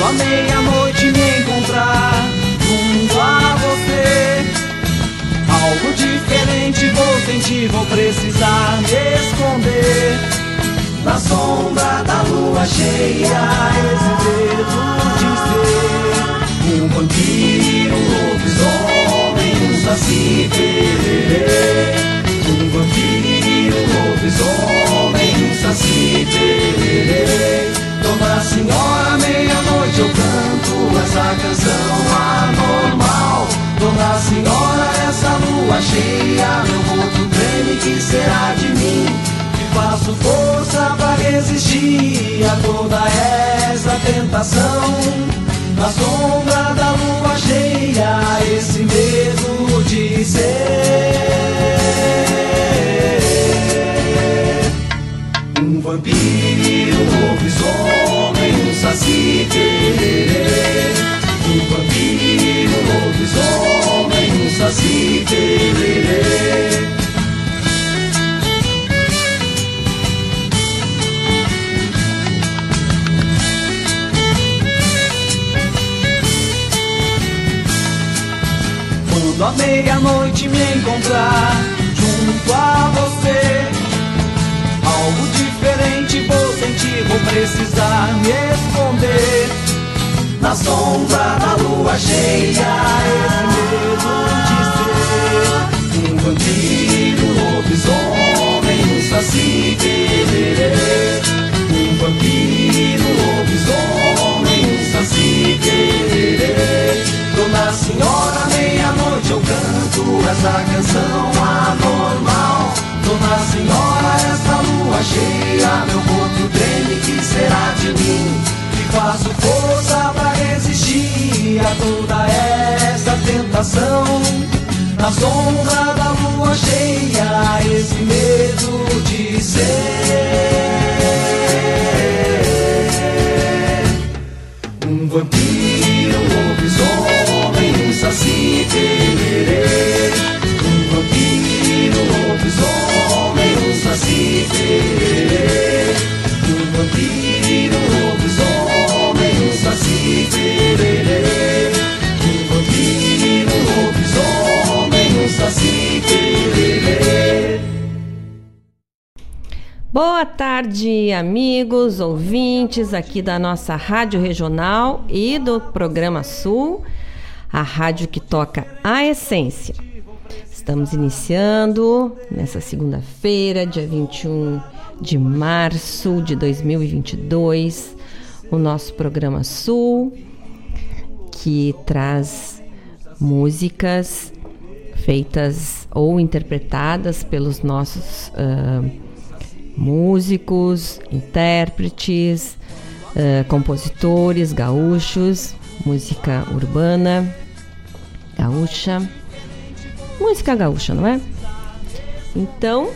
Quando meia-noite me encontrar junto a você, algo diferente vou sentir, vou precisar me esconder. Na sombra da lua cheia, esse dedo de ser um vampiro, um lobisomem, um saci pererê. Um vampiro, um lobisomem, um saci pererê. Dona Senhora, meia-noite eu canto essa canção anormal. Dona Senhora, essa lua cheia, meu corpo treme, que será de mim? Que faço força pra resistir a toda essa tentação. Na sombra da lua cheia, esse medo de ser. Um vampiro, um lobisomem, saci pererê. Um vampiro, um lobisomem, um saci pererê. Quando à meia-noite me encontrar junto a você, algo diferente vou sentir, vou precisar me esconder. Na sombra da lua cheia, esse medo de ser um vampiro, um lobisomem, um saci pererê. Um vampiro, um lobisomem, um saci pererê. Dona Senhora, meia-noite eu canto essa canção anormal. Dona Senhora, essa cheia, meu corpo treme, que será de mim? Que faço força pra resistir a toda essa tentação. Na sombra da lua cheia, esse medo de ser um vampiro, Boa tarde, amigos, ouvintes aqui da nossa Rádio Regional e do Programa Sul, a rádio que toca a essência. Estamos iniciando nessa segunda-feira, dia 21 de março de 2022, o nosso Programa Sul, que traz músicas feitas ou interpretadas pelos nossos. ah, músicos, intérpretes, eh, compositores gaúchos, música urbana, gaúcha, música gaúcha, não é? Então,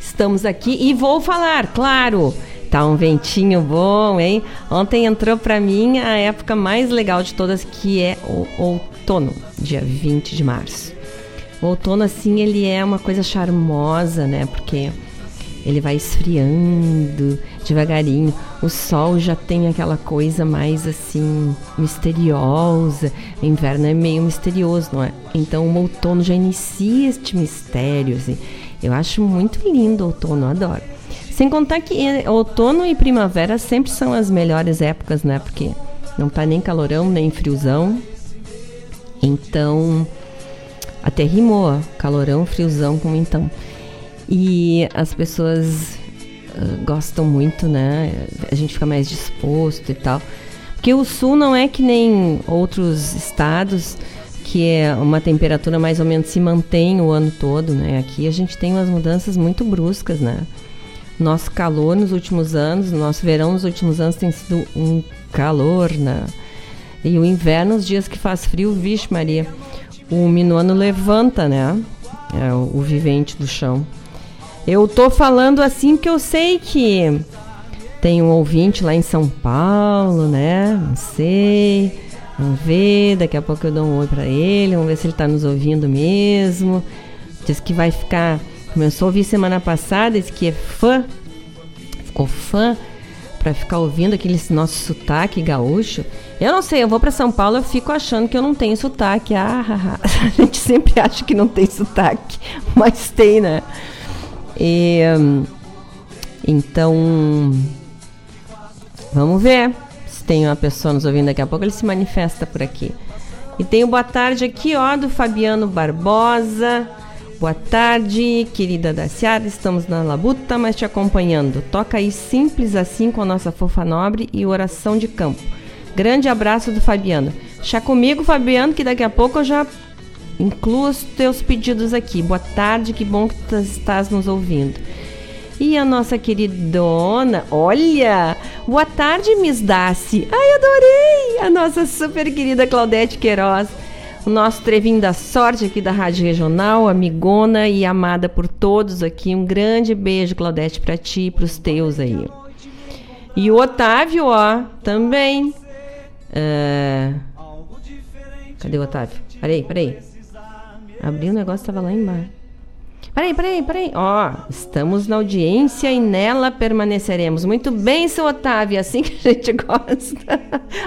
estamos aqui e vou falar, claro. Tá um ventinho bom, hein? Ontem entrou para mim a época mais legal de todas, que é o outono, dia 20 de março. O outono, assim, ele é uma coisa charmosa, né? Porque ele vai esfriando devagarinho. O sol já tem aquela coisa mais assim misteriosa. O inverno é meio misterioso, não é? Então o outono já inicia este mistério. Assim. Eu acho muito lindo o outono, adoro. Sem contar que eh, outono e primavera sempre são as melhores épocas, né? Porque não tá nem calorão, nem friozão. Então, até rimou, ó, calorão, friozão com então. E as pessoas ah, gostam muito, né? A gente fica mais disposto e tal. Porque o sul não é que nem outros estados que é uma temperatura mais ou menos se mantém o ano todo, né? Aqui a gente tem umas mudanças muito bruscas, né? Nosso calor nos últimos anos, nosso verão nos últimos anos tem sido um calor, né? E o inverno, os dias que faz frio, vixe Maria, o minuano levanta, né? É o, o vivente do chão. Eu tô falando assim porque eu sei que tem um ouvinte lá em São Paulo, né? Não sei. Vamos ver, daqui a pouco eu dou um oi pra ele, vamos ver se ele tá nos ouvindo mesmo. Diz que vai ficar. Começou a ouvir semana passada, disse que é fã, ficou fã, para ficar ouvindo aquele nosso sotaque gaúcho. Eu não sei, eu vou para São Paulo, eu fico achando que eu não tenho sotaque. Ah, a gente sempre acha que não tem sotaque, mas tem, né? E, então, vamos ver se tem uma pessoa nos ouvindo daqui a pouco, ele se manifesta por aqui. E tem o boa tarde aqui, ó, do Fabiano Barbosa. Boa tarde, querida Daciara. Estamos na labuta, mas te acompanhando. Toca aí simples assim com a nossa fofa nobre e oração de campo. Grande abraço do Fabiano. Chá comigo, Fabiano, que daqui a pouco eu já incluo os teus pedidos aqui. Boa tarde, que bom que tu estás nos ouvindo. E a nossa queridona, olha! Boa tarde, Miss Daci. Ai, adorei! A nossa super querida Claudete Queiroz o nosso trevinho da sorte aqui da Rádio Regional, amigona e amada por todos aqui. Um grande beijo, Claudete, para ti e para os teus aí. E o Otávio, ó, também. Uh... Cadê o Otávio? Peraí, peraí. Abri o um negócio, estava lá embaixo. Peraí, peraí, peraí. Ó, estamos na audiência e nela permaneceremos. Muito bem, seu Otávio, assim que a gente gosta.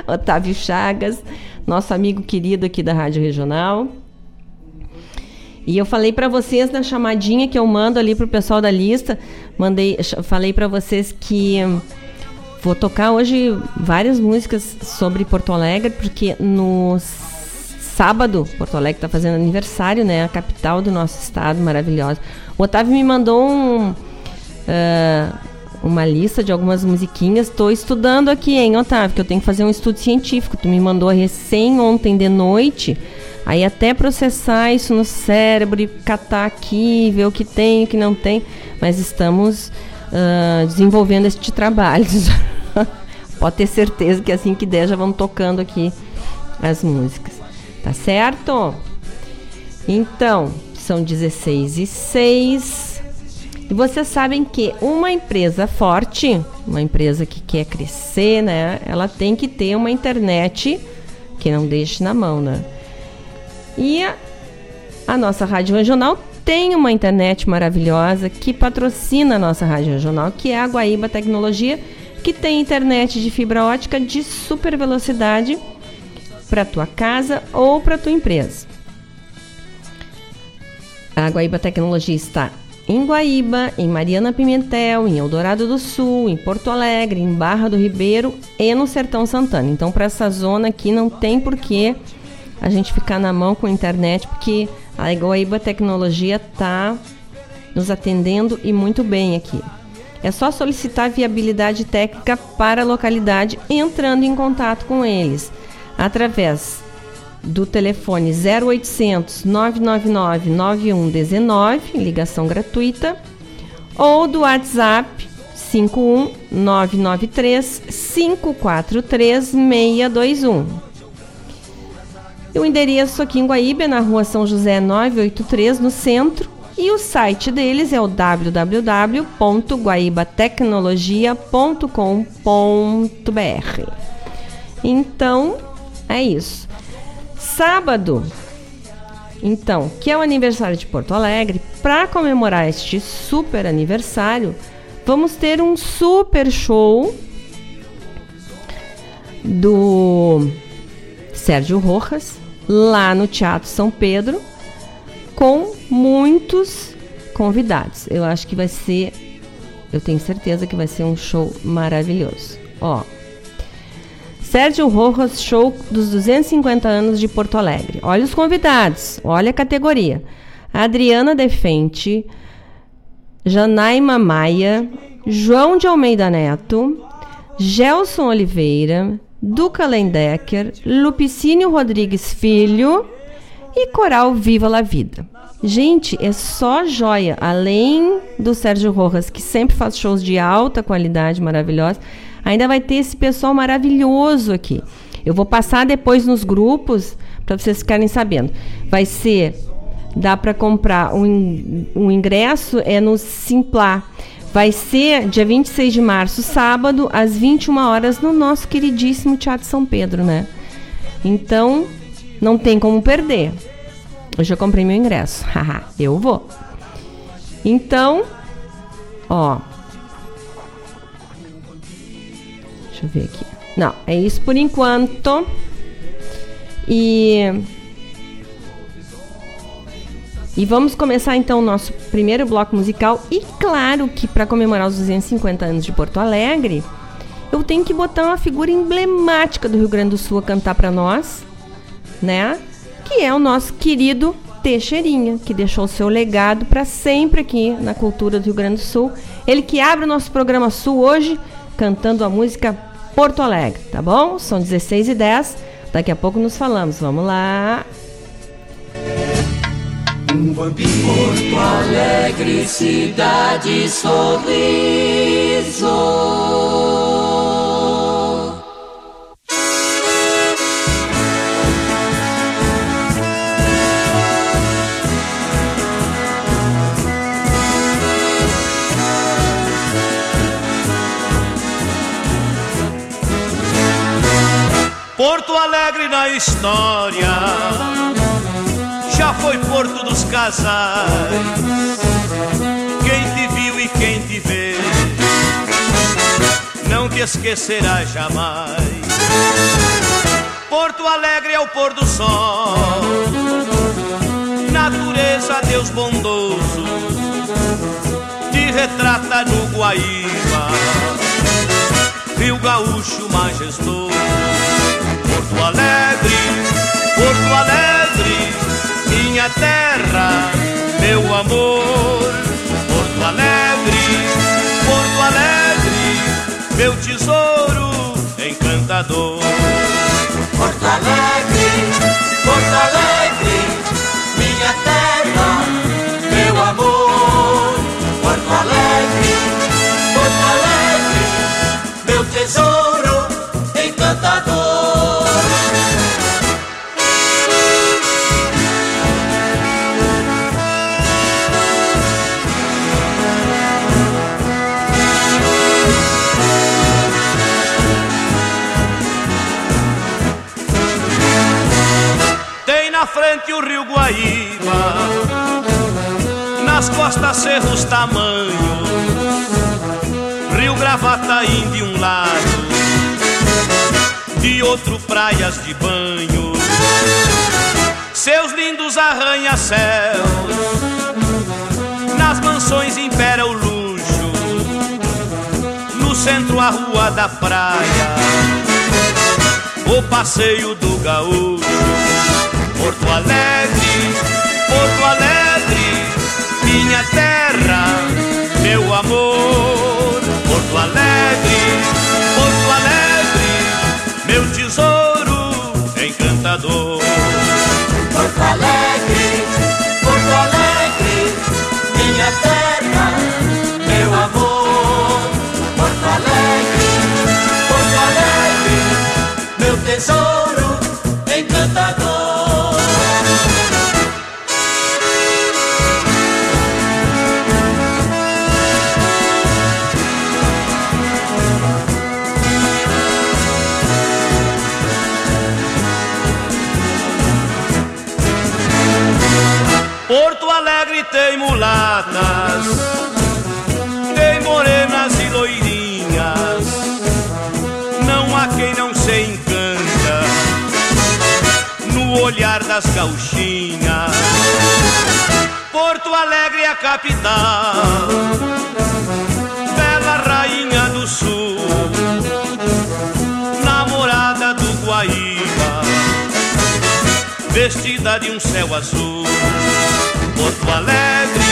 Otávio Chagas nosso amigo querido aqui da Rádio Regional. E eu falei para vocês na chamadinha que eu mando ali pro pessoal da lista, mandei, falei para vocês que vou tocar hoje várias músicas sobre Porto Alegre, porque no sábado Porto Alegre está fazendo aniversário, né? A capital do nosso estado, maravilhosa. O Otávio me mandou um, uh, uma lista de algumas musiquinhas. Estou estudando aqui, hein, Otávio, que eu tenho que fazer um estudo científico. Tu me mandou recém ontem de noite. Aí até processar isso no cérebro e catar aqui, ver o que tem e o que não tem. Mas estamos uh, desenvolvendo este trabalho. Pode ter certeza que assim que der já vamos tocando aqui as músicas. Tá certo? Então, são 16 e 6. E vocês sabem que uma empresa forte, uma empresa que quer crescer, né? Ela tem que ter uma internet que não deixe na mão, né? E a, a nossa rádio regional tem uma internet maravilhosa que patrocina a nossa rádio regional, que é a Guaíba Tecnologia, que tem internet de fibra ótica de super velocidade para tua casa ou para tua empresa. A Guaíba Tecnologia está em Guaíba, em Mariana Pimentel, em Eldorado do Sul, em Porto Alegre, em Barra do Ribeiro e no Sertão Santana. Então, para essa zona aqui não tem porquê a gente ficar na mão com a internet, porque a Guaíba Tecnologia está nos atendendo e muito bem aqui. É só solicitar viabilidade técnica para a localidade entrando em contato com eles através do telefone 0800 999 9119, ligação gratuita, ou do WhatsApp 51993 543 621. o endereço aqui em Guaíba, na rua São José 983, no centro. E o site deles é o www.guaibatecnologia.com.br. Então, é isso sábado, então, que é o aniversário de Porto Alegre, para comemorar este super aniversário, vamos ter um super show do Sérgio Rojas lá no Teatro São Pedro com muitos convidados. Eu acho que vai ser, eu tenho certeza que vai ser um show maravilhoso. Ó, Sérgio Rojas Show dos 250 anos de Porto Alegre. Olha os convidados, olha a categoria. Adriana Defente, Janaima Maia, João de Almeida Neto, Gelson Oliveira, Duca Lendecker, Lupicínio Rodrigues Filho e Coral Viva la Vida. Gente, é só joia. Além do Sérgio Rojas, que sempre faz shows de alta qualidade, maravilhosa ainda vai ter esse pessoal maravilhoso aqui. Eu vou passar depois nos grupos para vocês ficarem sabendo. Vai ser, dá para comprar um, um ingresso é no Simplá. Vai ser dia 26 de março, sábado, às 21 horas, no nosso queridíssimo Teatro São Pedro, né? Então, não tem como perder. Eu já comprei meu ingresso. Haha, eu vou. Então, ó, Deixa eu ver aqui. Não, é isso por enquanto. E e vamos começar então o nosso primeiro bloco musical. E claro que para comemorar os 250 anos de Porto Alegre, eu tenho que botar uma figura emblemática do Rio Grande do Sul a cantar para nós, né? Que é o nosso querido Teixeirinha, que deixou o seu legado para sempre aqui na cultura do Rio Grande do Sul. Ele que abre o nosso programa Sul hoje, cantando a música Porto Alegre, tá bom? São 16 e 10. Daqui a pouco nos falamos. Vamos lá. Um. Porto Alegre, cidade sorriso. Porto Alegre na história já foi Porto dos Casais. Quem te viu e quem te vê, não te esquecerá jamais. Porto Alegre é o pôr do sol, natureza, Deus bondoso, te retrata no Guaíba, Rio Gaúcho majestoso. Porto Alegre, Porto Alegre minha terra, meu amor. Porto Alegre, Porto Alegre, meu tesouro encantador. Porto Alegre, Porto Alegre, frente o rio Guaíba, nas costas cerros tamanho, rio Gravataí de um lado, de outro praias de banho, seus lindos arranha-céus, nas mansões impera o luxo, no centro a rua da praia, o passeio do gaúcho Porto Alegre, Porto Alegre, minha terra, meu amor. Porto Alegre, Porto Alegre, meu tesouro encantador. Porto Alegre, Porto Alegre, minha terra, meu amor. Porto Alegre, Porto Alegre, meu tesouro mulatas, tem morenas e loirinhas. Não há quem não se encanta no olhar das gauchinhas. Porto Alegre é a capital, bela rainha do sul, namorada do Guaíba, vestida de um céu azul. Porto Alegre,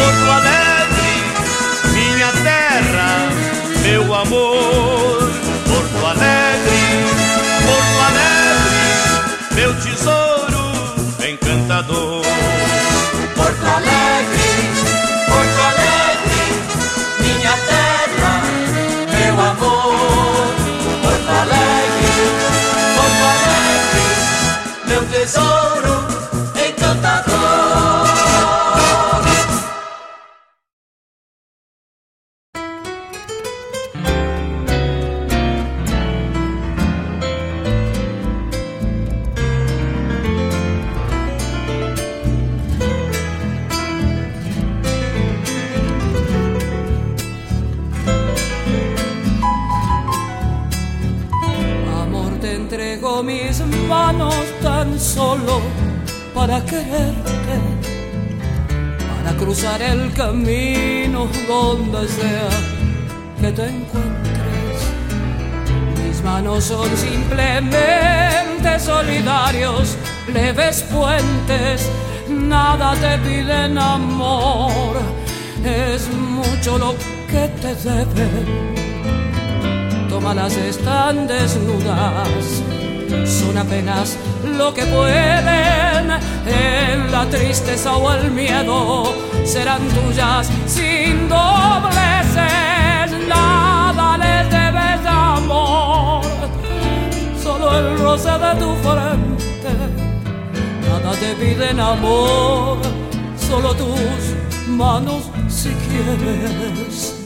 Porto Alegre, minha terra, meu amor. Leves puentes, nada te piden amor, es mucho lo que te deben tómalas están desnudas, son apenas lo que pueden. En la tristeza o el miedo, serán tuyas sin dobleces, nada les debes amor, solo el roce de tu frente, te piden amor, solo tus manos si quieres.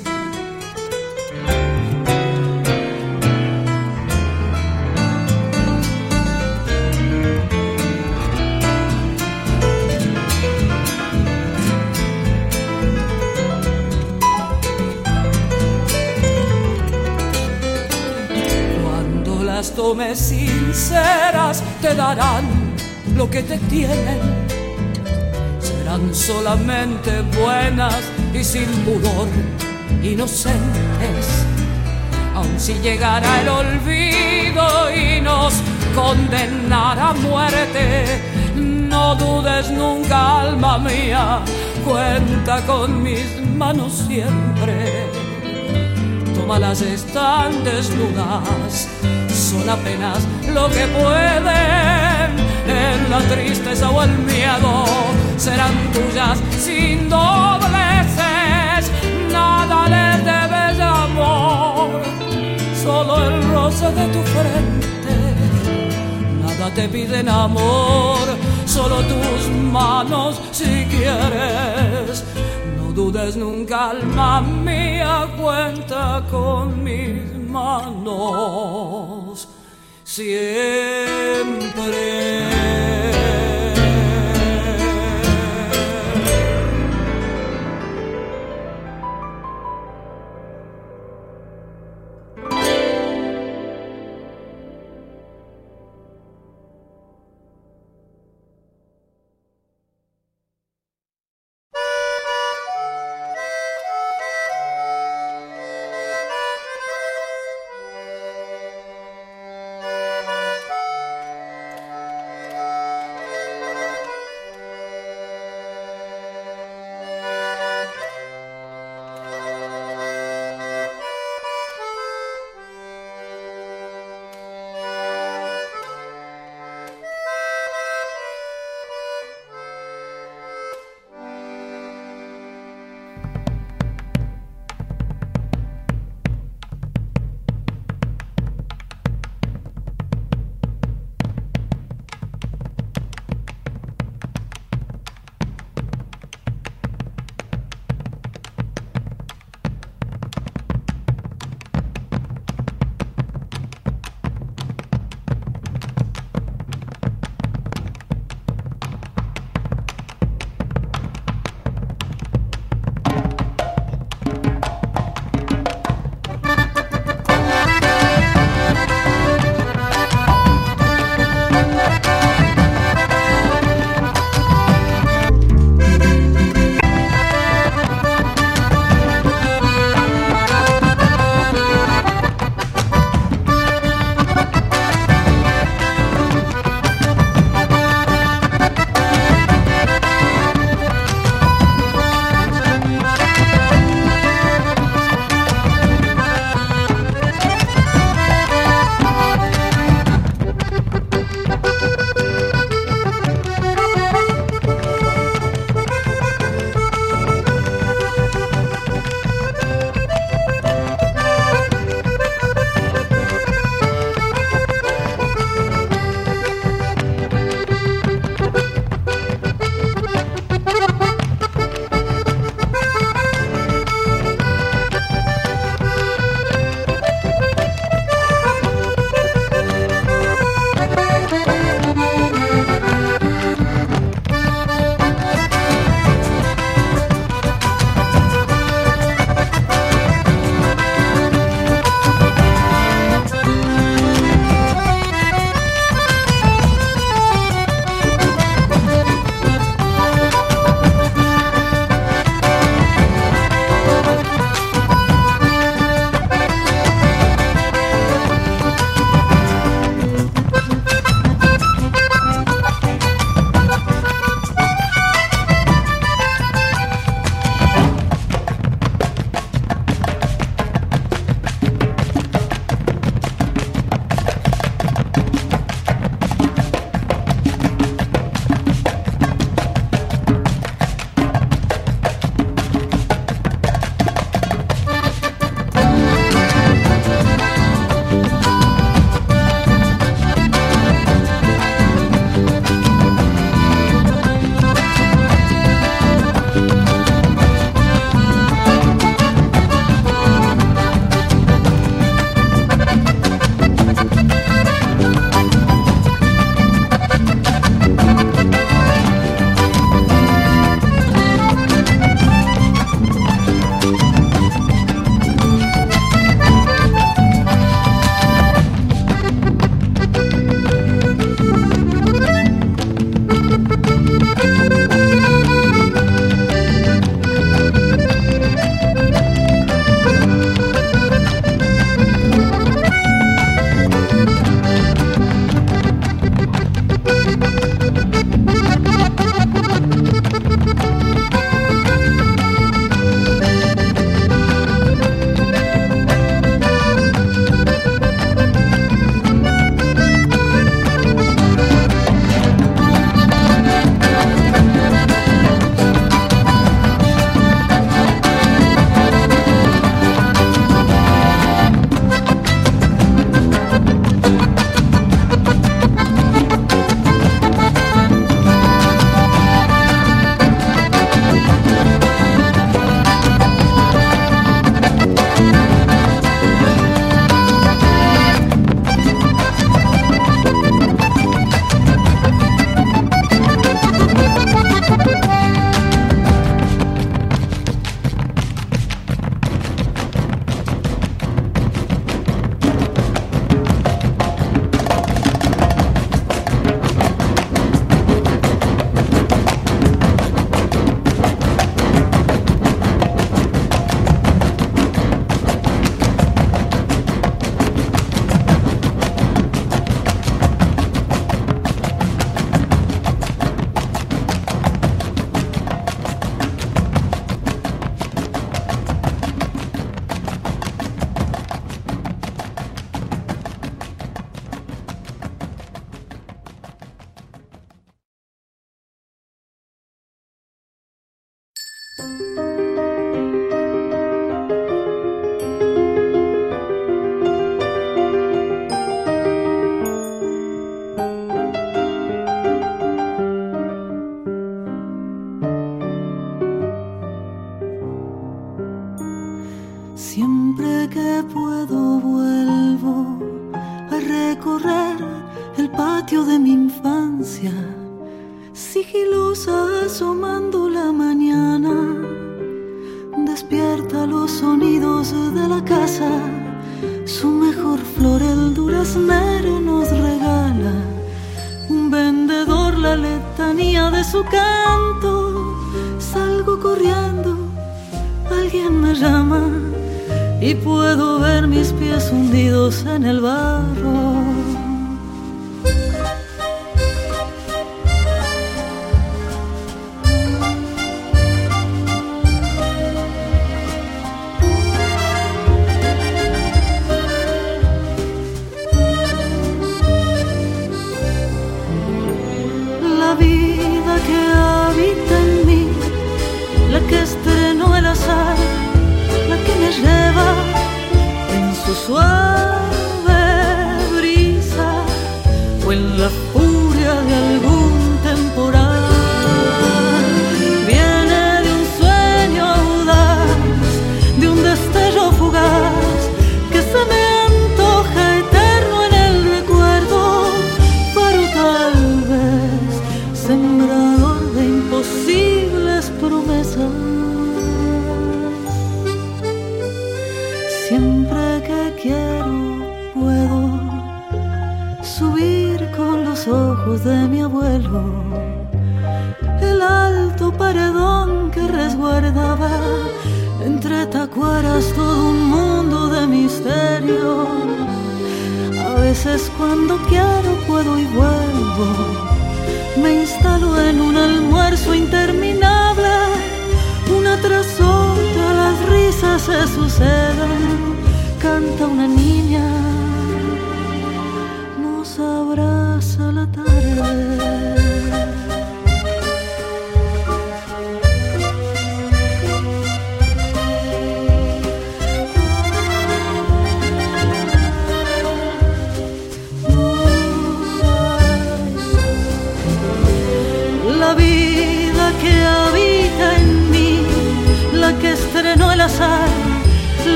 Tomes sinceras te darán lo que te tienen. Serán solamente buenas y sin pudor, inocentes. Aun si llegara el olvido y nos condenara a muerte, no dudes nunca, alma mía, cuenta con mis manos siempre. Tómalas están desnudas son apenas lo que pueden en la tristeza o el miedo serán tuyas sin dobleces. Nada les debes de amor solo el roce de tu frente. Nada te piden amor solo tus manos si quieres. No dudes nunca alma mía cuenta con mis manos. Siempre.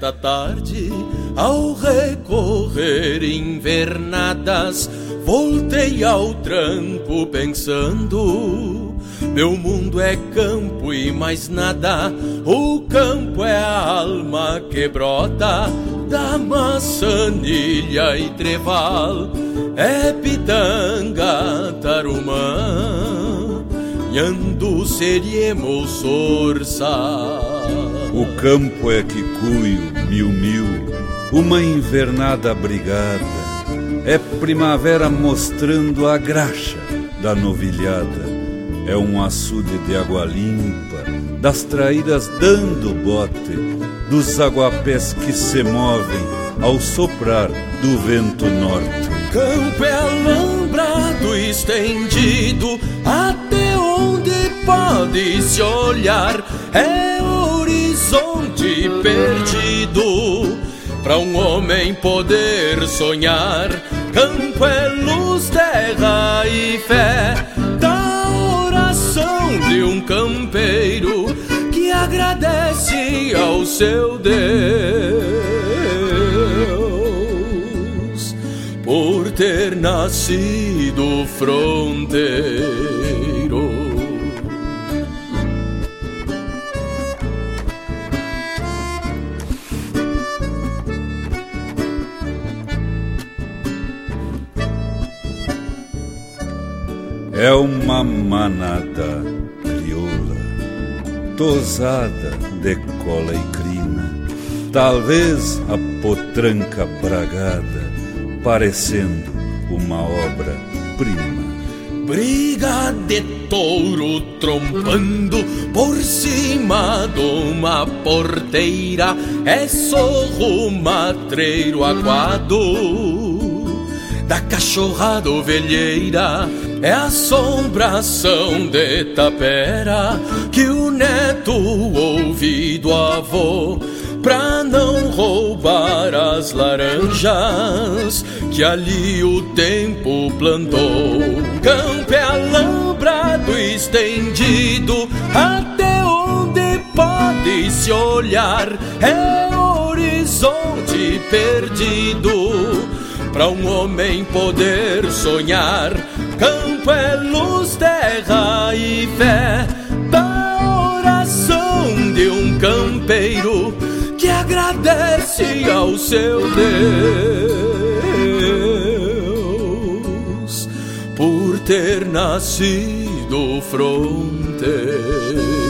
Nesta tarde, ao recorrer invernadas, voltei ao tranco pensando. Meu mundo é campo e mais nada, o campo é a alma que brota da maçanilha e treval, é pitanga, tarumã, Nhandu seriemos sorça. O campo é quicuio, mil uma invernada brigada. É primavera mostrando a graxa da novilhada. É um açude de água limpa, das traíras dando bote, dos aguapés que se movem ao soprar do vento norte. Campo é alambrado estendido até onde pode se olhar. É horizonte perdido para um homem poder sonhar. Campo é luz, terra e fé da oração de um campeiro seu Deus por ter nascido fronteiro. É uma manada crioula, tosada de cola e crina, talvez a potranca bragada, parecendo uma obra-prima. Briga de touro trompando por cima de uma porteira, é sorro matreiro aguado da cachorrada ovelheira é a assombração de tapera que o neto ouve do avô pra não roubar as laranjas que ali o tempo plantou. Campo é alambrado estendido até onde pode se olhar é horizonte perdido para um homem poder sonhar. Campo é luz, terra e fé da oração de um campeiro que agradece ao seu Deus por ter nascido fronteiro.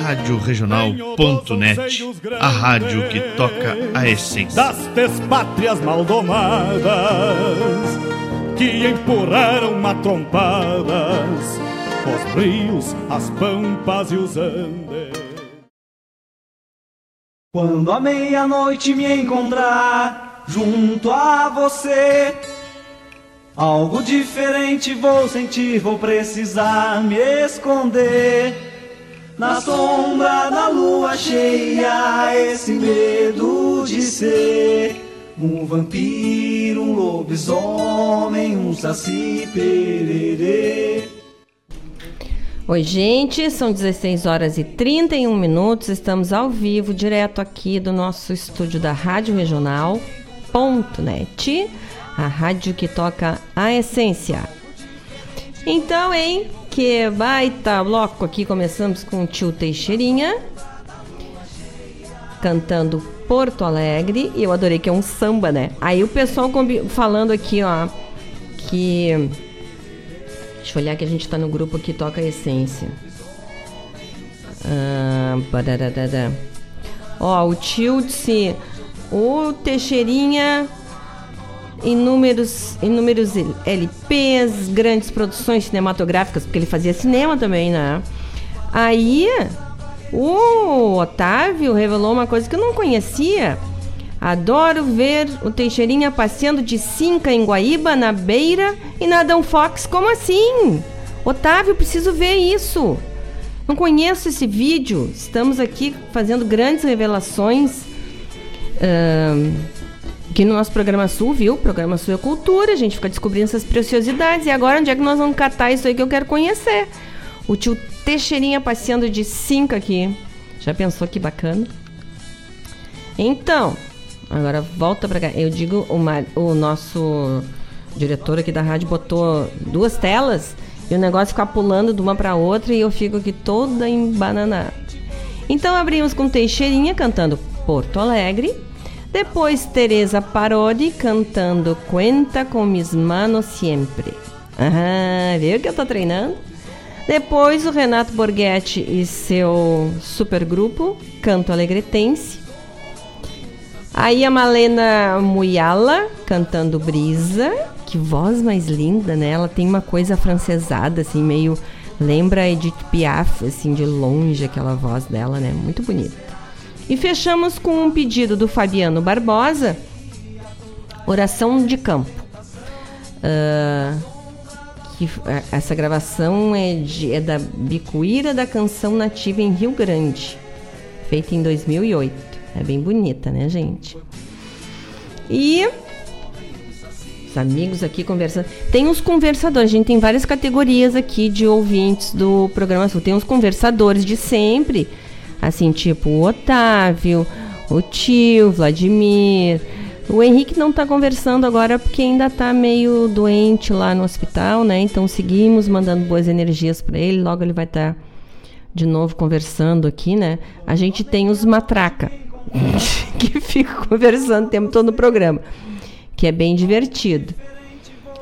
Rádio Regional.net, a rádio que toca a essência das despátrias maldomadas que empurraram matrompadas os rios, as pampas e os andes. Quando a meia-noite me encontrar junto a você, algo diferente vou sentir, vou precisar me esconder. Na sombra da lua cheia, esse medo de ser um vampiro, um lobisomem, um saci pererê. Oi, gente, são 16 horas e 31 minutos. Estamos ao vivo, direto aqui do nosso estúdio da Rádio Regional.net, a rádio que toca a essência. Então, hein, que baita bloco aqui. Começamos com o tio Teixeirinha cantando Porto Alegre. E eu adorei que é um samba, né? Aí o pessoal falando aqui, ó, que. Deixa eu olhar que a gente tá no grupo que toca a essência. Ah, ó, o tio disse. Teixeirinha inúmeros, inúmeros LPs, grandes produções cinematográficas, porque ele fazia cinema também, né? Aí o Otávio revelou uma coisa que eu não conhecia. Adoro ver o Teixeirinha passeando de cinca em Guaíba, na beira e na Adão Fox. Como assim? Otávio, preciso ver isso. Não conheço esse vídeo. Estamos aqui fazendo grandes revelações. Uh, aqui no nosso programa Sul, viu? Programa Sul é Cultura, a gente fica descobrindo essas preciosidades. E agora, onde é que nós vamos catar isso aí que eu quero conhecer? O tio Teixeirinha passeando de cinco aqui. Já pensou que bacana? Então, agora volta pra cá. Eu digo, o, o nosso diretor aqui da rádio botou duas telas e o negócio fica pulando de uma para outra e eu fico aqui toda embananada. Então abrimos com Teixeirinha cantando Porto Alegre. Depois Teresa Parodi cantando Cuenta com mis manos sempre. Aham, viu que eu tô treinando? Depois o Renato Borghetti e seu supergrupo Canto Alegretense. Aí a Malena Muyala cantando Brisa. Que voz mais linda, né? Ela tem uma coisa francesada, assim, meio. Lembra Edith Piaf, assim, de longe, aquela voz dela, né? Muito bonita. E fechamos com um pedido do Fabiano Barbosa, Oração de Campo. Uh, que, essa gravação é, de, é da Bicuíra da Canção Nativa em Rio Grande, feita em 2008. É bem bonita, né, gente? E os amigos aqui conversando. Tem os conversadores, a gente tem várias categorias aqui de ouvintes do programa Sul. Tem os conversadores de sempre, assim, tipo o Otávio, o tio, Vladimir. O Henrique não está conversando agora porque ainda está meio doente lá no hospital, né? Então seguimos mandando boas energias para ele. Logo ele vai estar tá de novo conversando aqui, né? A gente tem os matraca que ficam conversando o tempo todo no programa, que é bem divertido.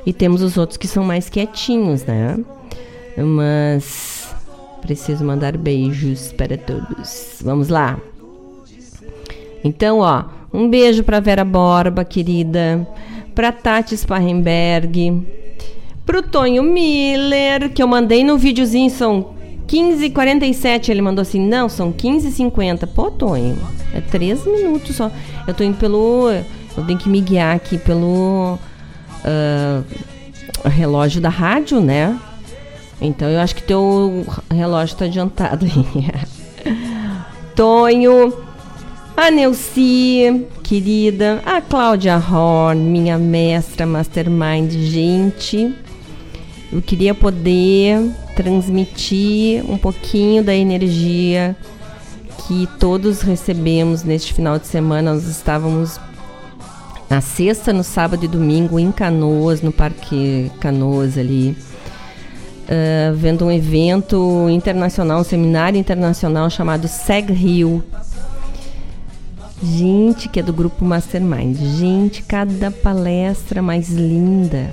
E temos os outros que são mais quietinhos, né? Mas preciso mandar beijos para todos. Vamos lá. Então, ó, um beijo para Vera Borba, querida, para Tati Sparrenberg, pro Tonho Miller, que eu mandei no videozinho, são 15h47, ele mandou assim, não, são 15h50. Pô, Tonho, é 3 minutos só. Eu tô indo pelo, eu tenho que me guiar aqui pelo uh, relógio da rádio, né? Então eu acho que teu relógio tá adiantado aí. Tonho, a Neuci, querida, a Cláudia Horn, minha mestra mastermind, gente. Eu queria poder transmitir um pouquinho da energia que todos recebemos neste final de semana. Nós estávamos na sexta, no sábado e domingo em Canoas, no Parque Canoas ali, uh, vendo um evento internacional, um seminário internacional chamado Seg Rio, Gente que é do grupo Mastermind. Gente, cada palestra mais linda.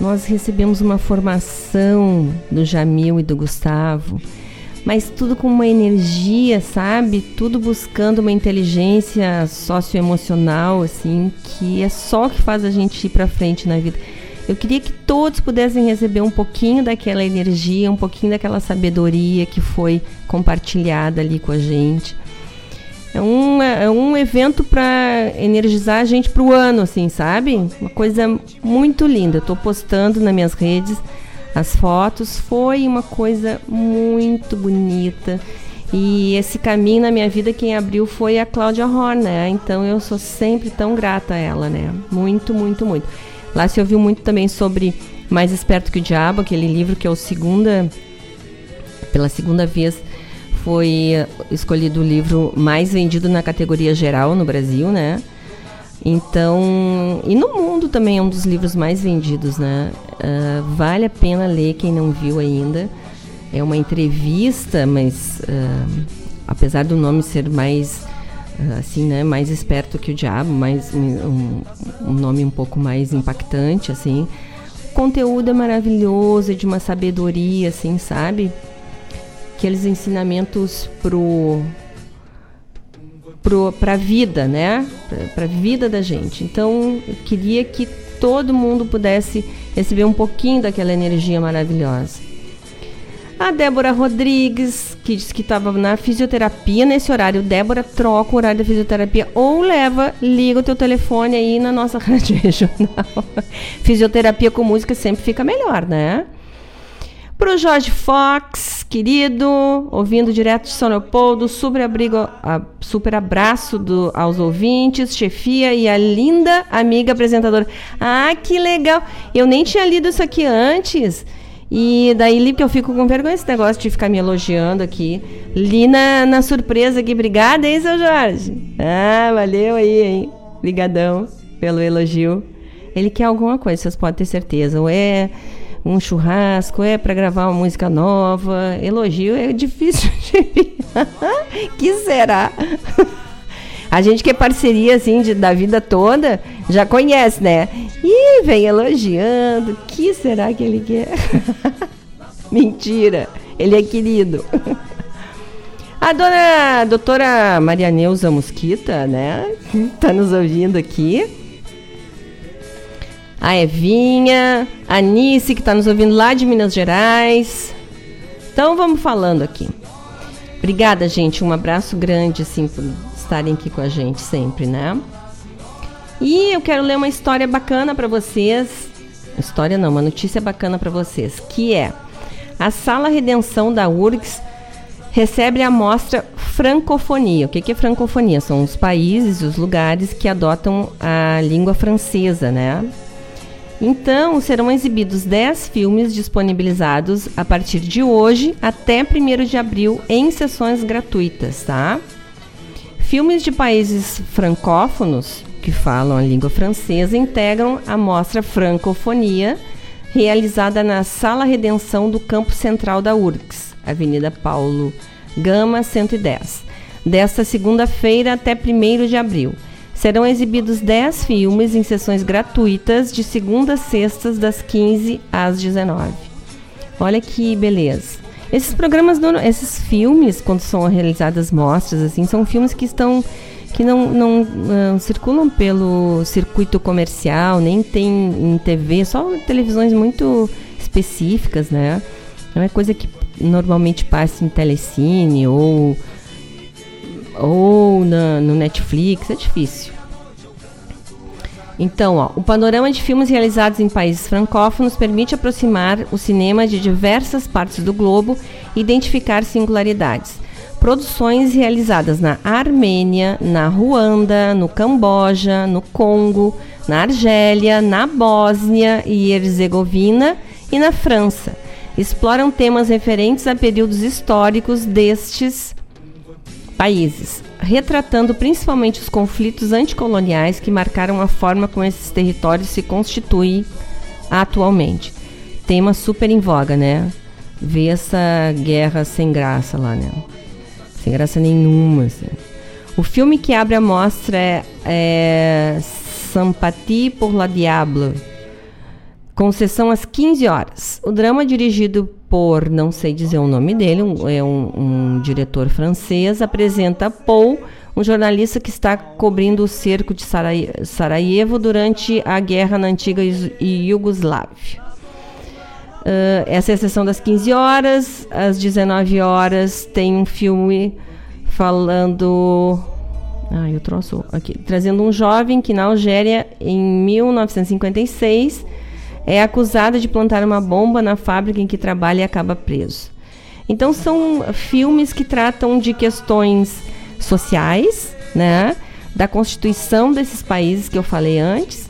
Nós recebemos uma formação do Jamil e do Gustavo, mas tudo com uma energia, sabe? Tudo buscando uma inteligência socioemocional, assim, que é só o que faz a gente ir para frente na vida. Eu queria que todos pudessem receber um pouquinho daquela energia, um pouquinho daquela sabedoria que foi compartilhada ali com a gente é um, é um evento para energizar a gente para o ano, assim, sabe? Uma coisa muito linda. Estou postando nas minhas redes as fotos. Foi uma coisa muito bonita. E esse caminho na minha vida, quem abriu foi a Cláudia Horn, né? Então eu sou sempre tão grata a ela, né? Muito, muito, muito. Lá se ouviu muito também sobre Mais Esperto que o Diabo, aquele livro que é o segunda, pela segunda vez foi escolhido o livro mais vendido na categoria geral no Brasil, né? Então, e no mundo também é um dos livros mais vendidos, né? Uh, vale a pena ler quem não viu ainda. É uma entrevista, mas uh, apesar do nome ser mais assim, né, mais esperto que o diabo, mais um, um, nome um pouco mais impactante, assim. O conteúdo é maravilhoso, é de uma sabedoria, assim, sabe? aqueles ensinamentos pro para a vida, né? Para a vida da gente. Então, eu queria que todo mundo pudesse receber um pouquinho daquela energia maravilhosa. A Débora Rodrigues, que disse que estava na fisioterapia nesse horário. Débora, troca o horário da fisioterapia ou leva, liga o teu telefone aí na nossa rádio regional. fisioterapia com música sempre fica melhor, né? Pro Jorge Fox, querido, ouvindo direto de São Leopoldo, super, abrigo, a, super abraço do, aos ouvintes, chefia e a linda amiga apresentadora. Ah, que legal! Eu nem tinha lido isso aqui antes. E daí li que eu fico com vergonha esse negócio de ficar me elogiando aqui. Li na, na surpresa aqui. Obrigada, hein, seu Jorge? Ah, valeu aí, hein? Obrigadão pelo elogio. Ele quer alguma coisa, vocês podem ter certeza. Ou é um churrasco, é para gravar uma música nova. Elogio é difícil de que será? A gente que é parceria assim de, da vida toda já conhece, né? E vem elogiando. Que será que ele quer? Mentira, ele é querido. A dona a doutora Maria Neuza Mosquita, né? Tá nos ouvindo aqui. A Evinha, a Nice, que está nos ouvindo lá de Minas Gerais. Então vamos falando aqui. Obrigada, gente. Um abraço grande, assim, por estarem aqui com a gente sempre, né? E eu quero ler uma história bacana para vocês. História não, uma notícia bacana para vocês, que é a Sala Redenção da URGS recebe a mostra Francofonia. O que, é francofonia? São os países, os lugares que adotam a língua francesa, né? Então, serão exibidos 10 filmes disponibilizados a partir de hoje até 1 de abril em sessões gratuitas, tá? Filmes de países francófonos que falam a língua francesa integram a mostra Francofonia, realizada na Sala Redenção do Campo Central da URGS, Avenida Paulo Gama 110, desta segunda-feira até 1 de abril. Serão exibidos 10 filmes em sessões gratuitas de segunda a sextas, das 15 às 19. Olha que beleza. Esses programas, esses filmes, quando são realizadas mostras, assim, são filmes que estão que não, não uh, circulam pelo circuito comercial, nem tem em TV, só televisões muito específicas, né? Não é coisa que normalmente passa em telecine ou, ou na, no Netflix, é difícil. Então, ó, o panorama de filmes realizados em países francófonos permite aproximar o cinema de diversas partes do globo e identificar singularidades produções realizadas na Armênia, na Ruanda, no Camboja, no Congo, na Argélia, na Bósnia e Herzegovina e na França. Exploram temas referentes a períodos históricos destes países, retratando principalmente os conflitos anticoloniais que marcaram a forma como esses territórios se constituem atualmente. Tema super em voga, né? Ver essa guerra sem graça lá, né? sem graça nenhuma. Assim. O filme que abre a mostra é, é Sympathie pour la Diable, com sessão às 15 horas. O drama dirigido por, não sei dizer o nome dele, um, é um, um diretor francês, apresenta Paul, um jornalista que está cobrindo o cerco de Sarajevo durante a guerra na antiga Iugoslávia. Uh, essa é a sessão das 15 horas. Às 19 horas tem um filme falando. Ah, eu trouxe aqui. Trazendo um jovem que na Algéria, em 1956, é acusado de plantar uma bomba na fábrica em que trabalha e acaba preso. Então são filmes que tratam de questões sociais, né? Da constituição desses países que eu falei antes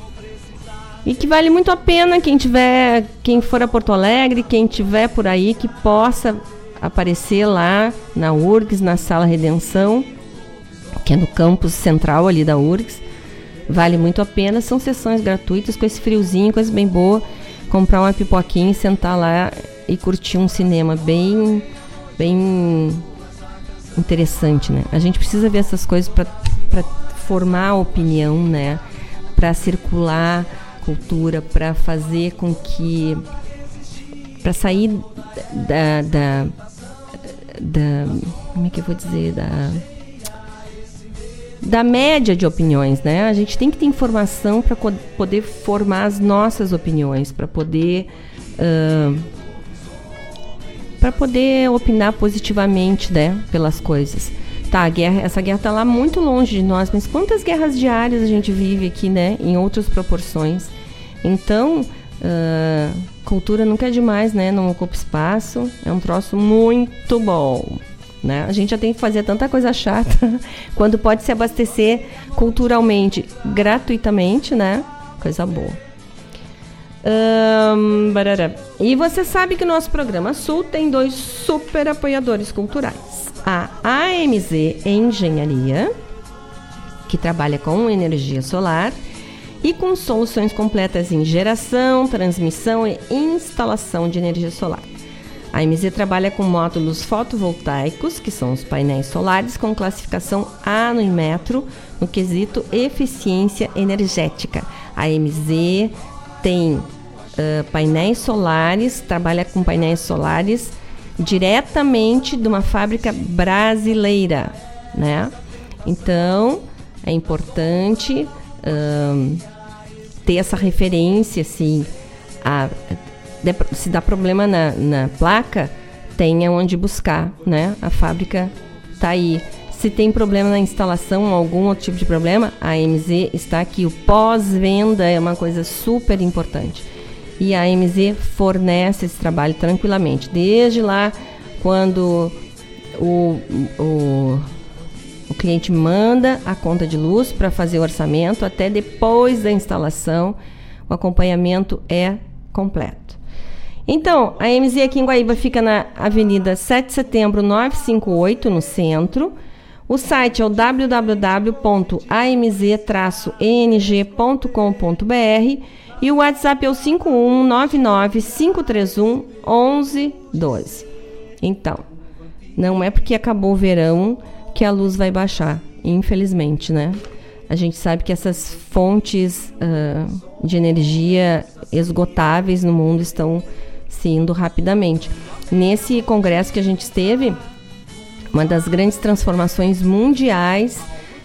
e que vale muito a pena quem tiver, quem for a Porto Alegre, quem tiver por aí que possa aparecer lá na URGS, na Sala Redenção, que é no campus central ali da URGS. Vale muito a pena, são sessões gratuitas com esse friozinho, coisa bem boa. Comprar uma pipoquinha sentar lá e curtir um cinema bem bem interessante, né? A gente precisa ver essas coisas para formar opinião, né? Para circular cultura para fazer com que para sair da, da, da, como é que eu vou dizer da da média de opiniões, né? A gente tem que ter informação para poder formar as nossas opiniões, para poder uh, para poder opinar positivamente, né, pelas coisas. Tá, a guerra, essa guerra está lá muito longe de nós, mas quantas guerras diárias a gente vive aqui, né, em outras proporções? Então, uh, cultura nunca é demais, né? Não ocupa espaço. É um troço muito bom. Né? A gente já tem que fazer tanta coisa chata quando pode se abastecer culturalmente, gratuitamente, né? Coisa boa. Um, e você sabe que o nosso programa Sul tem dois super apoiadores culturais. A AMZ Engenharia, que trabalha com energia solar, e com soluções completas em geração, transmissão e instalação de energia solar. A MZ trabalha com módulos fotovoltaicos, que são os painéis solares com classificação A no metro no quesito eficiência energética. A MZ tem uh, painéis solares, trabalha com painéis solares diretamente de uma fábrica brasileira, né? Então é importante ter essa referência, assim, a, se dá problema na, na placa, tenha onde buscar, né? A fábrica tá aí. Se tem problema na instalação, algum outro tipo de problema, a MZ está aqui. O pós-venda é uma coisa super importante. E a MZ fornece esse trabalho tranquilamente. Desde lá, quando o, o, o cliente manda a conta de luz para fazer o orçamento, até depois da instalação, o acompanhamento é completo. Então, a MZ aqui em Guaíba fica na Avenida 7 de Setembro 958, no centro. O site é o www.amz-eng.com.br e o WhatsApp é o 5199 531 1112. Então, não é porque acabou o verão que a luz vai baixar, infelizmente, né? A gente sabe que essas fontes uh, de energia esgotáveis no mundo estão se indo rapidamente. Nesse congresso que a gente esteve, uma das grandes transformações mundiais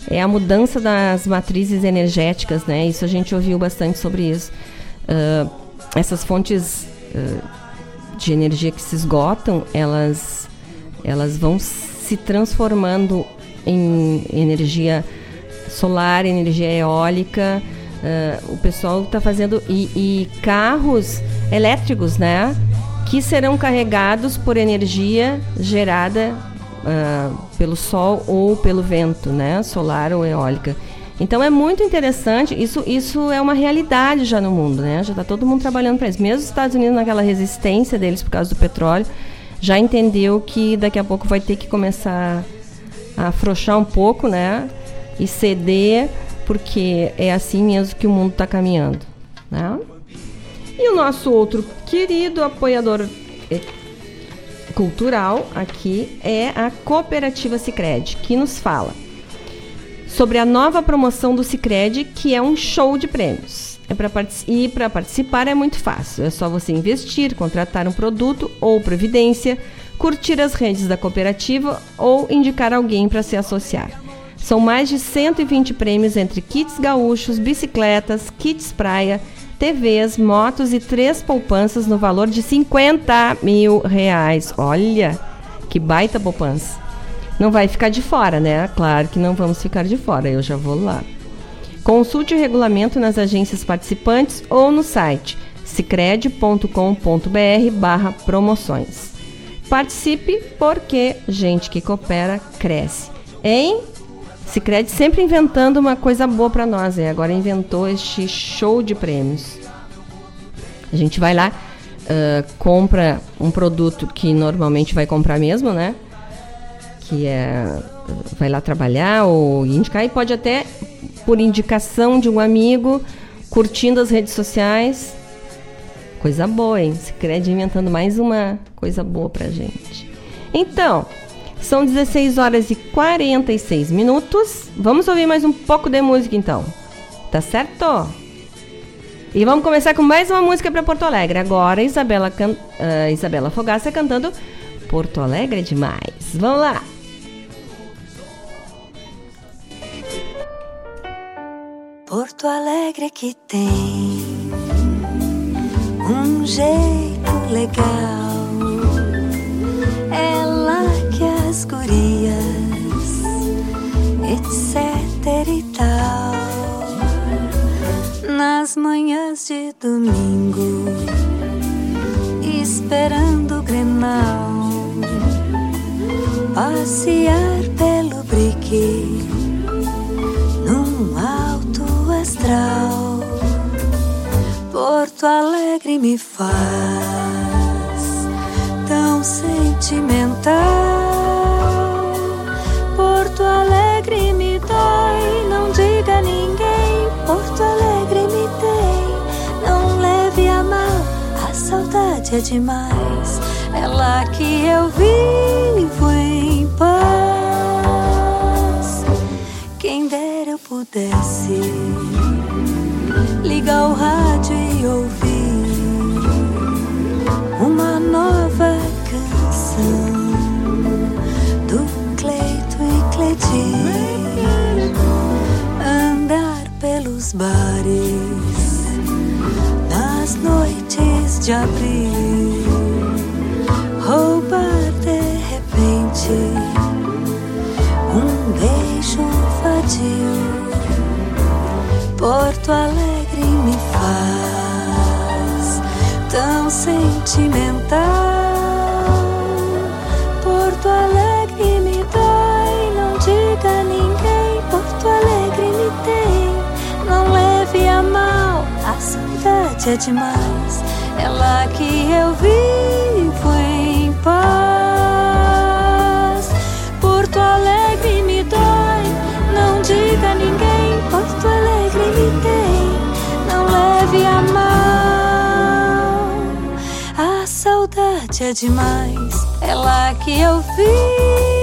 é a mudança das matrizes energéticas, né? Isso a gente ouviu bastante sobre isso. Uh, essas fontes uh, de energia que se esgotam, elas, elas vão se transformando em energia solar, energia eólica. Uh, o pessoal está fazendo e, e carros elétricos, né? Que serão carregados por energia gerada uh, pelo sol ou pelo vento, né? Solar ou eólica. Então é muito interessante, isso, isso é uma realidade já no mundo, né? Já está todo mundo trabalhando para isso. Mesmo os Estados Unidos, naquela resistência deles por causa do petróleo, já entendeu que daqui a pouco vai ter que começar a afrouxar um pouco, né? E ceder, porque é assim mesmo que o mundo está caminhando. Né? E o nosso outro querido apoiador cultural aqui é a Cooperativa Sicredi, que nos fala sobre a nova promoção do Sicredi, que é um show de prêmios. É pra e para participar é muito fácil. É só você investir, contratar um produto ou previdência, curtir as redes da cooperativa ou indicar alguém para se associar. São mais de 120 prêmios entre kits gaúchos, bicicletas, kits praia, TVs, motos e três poupanças no valor de 50 mil reais. Olha, que baita poupança. Não vai ficar de fora, né? Claro que não vamos ficar de fora, eu já vou lá. Consulte o regulamento nas agências participantes ou no site cicred.com.br barra promoções. Participe porque gente que coopera cresce. Hein? Cicred sempre inventando uma coisa boa para nós, é. Agora inventou este show de prêmios. A gente vai lá, uh, compra um produto que normalmente vai comprar mesmo, né? Que é vai lá trabalhar ou indicar e pode até por indicação de um amigo, curtindo as redes sociais. Coisa boa, hein? Cicred inventando mais uma coisa boa pra gente. Então, são 16 horas e 46 minutos. Vamos ouvir mais um pouco de música então. Tá certo? E vamos começar com mais uma música para Porto Alegre. Agora, Isabela, can... uh, Isabela Fogaça cantando Porto Alegre é demais. Vamos lá! Porto Alegre que tem um jeito legal as gurias, etc e tal. Nas manhãs de domingo, esperando o grenal, passear pelo brique num alto astral. Porto Alegre me faz tão sentimental. Porto Alegre me dói, não diga a ninguém. Porto Alegre me tem, não leve a mal. A saudade é demais, é lá que eu vivo em paz. Quem dera eu pudesse ligar o rádio e ouvir andar pelos bares, nas noites de abril, roubar de repente um beijo vadio. Porto Alegre me faz tão sentimental. noite é demais. É lá que eu vivo em paz. Porto Alegre me dói, não diga a ninguém. Porto Alegre me tem, não leve a mal. A saudade é demais, é lá que eu vivo.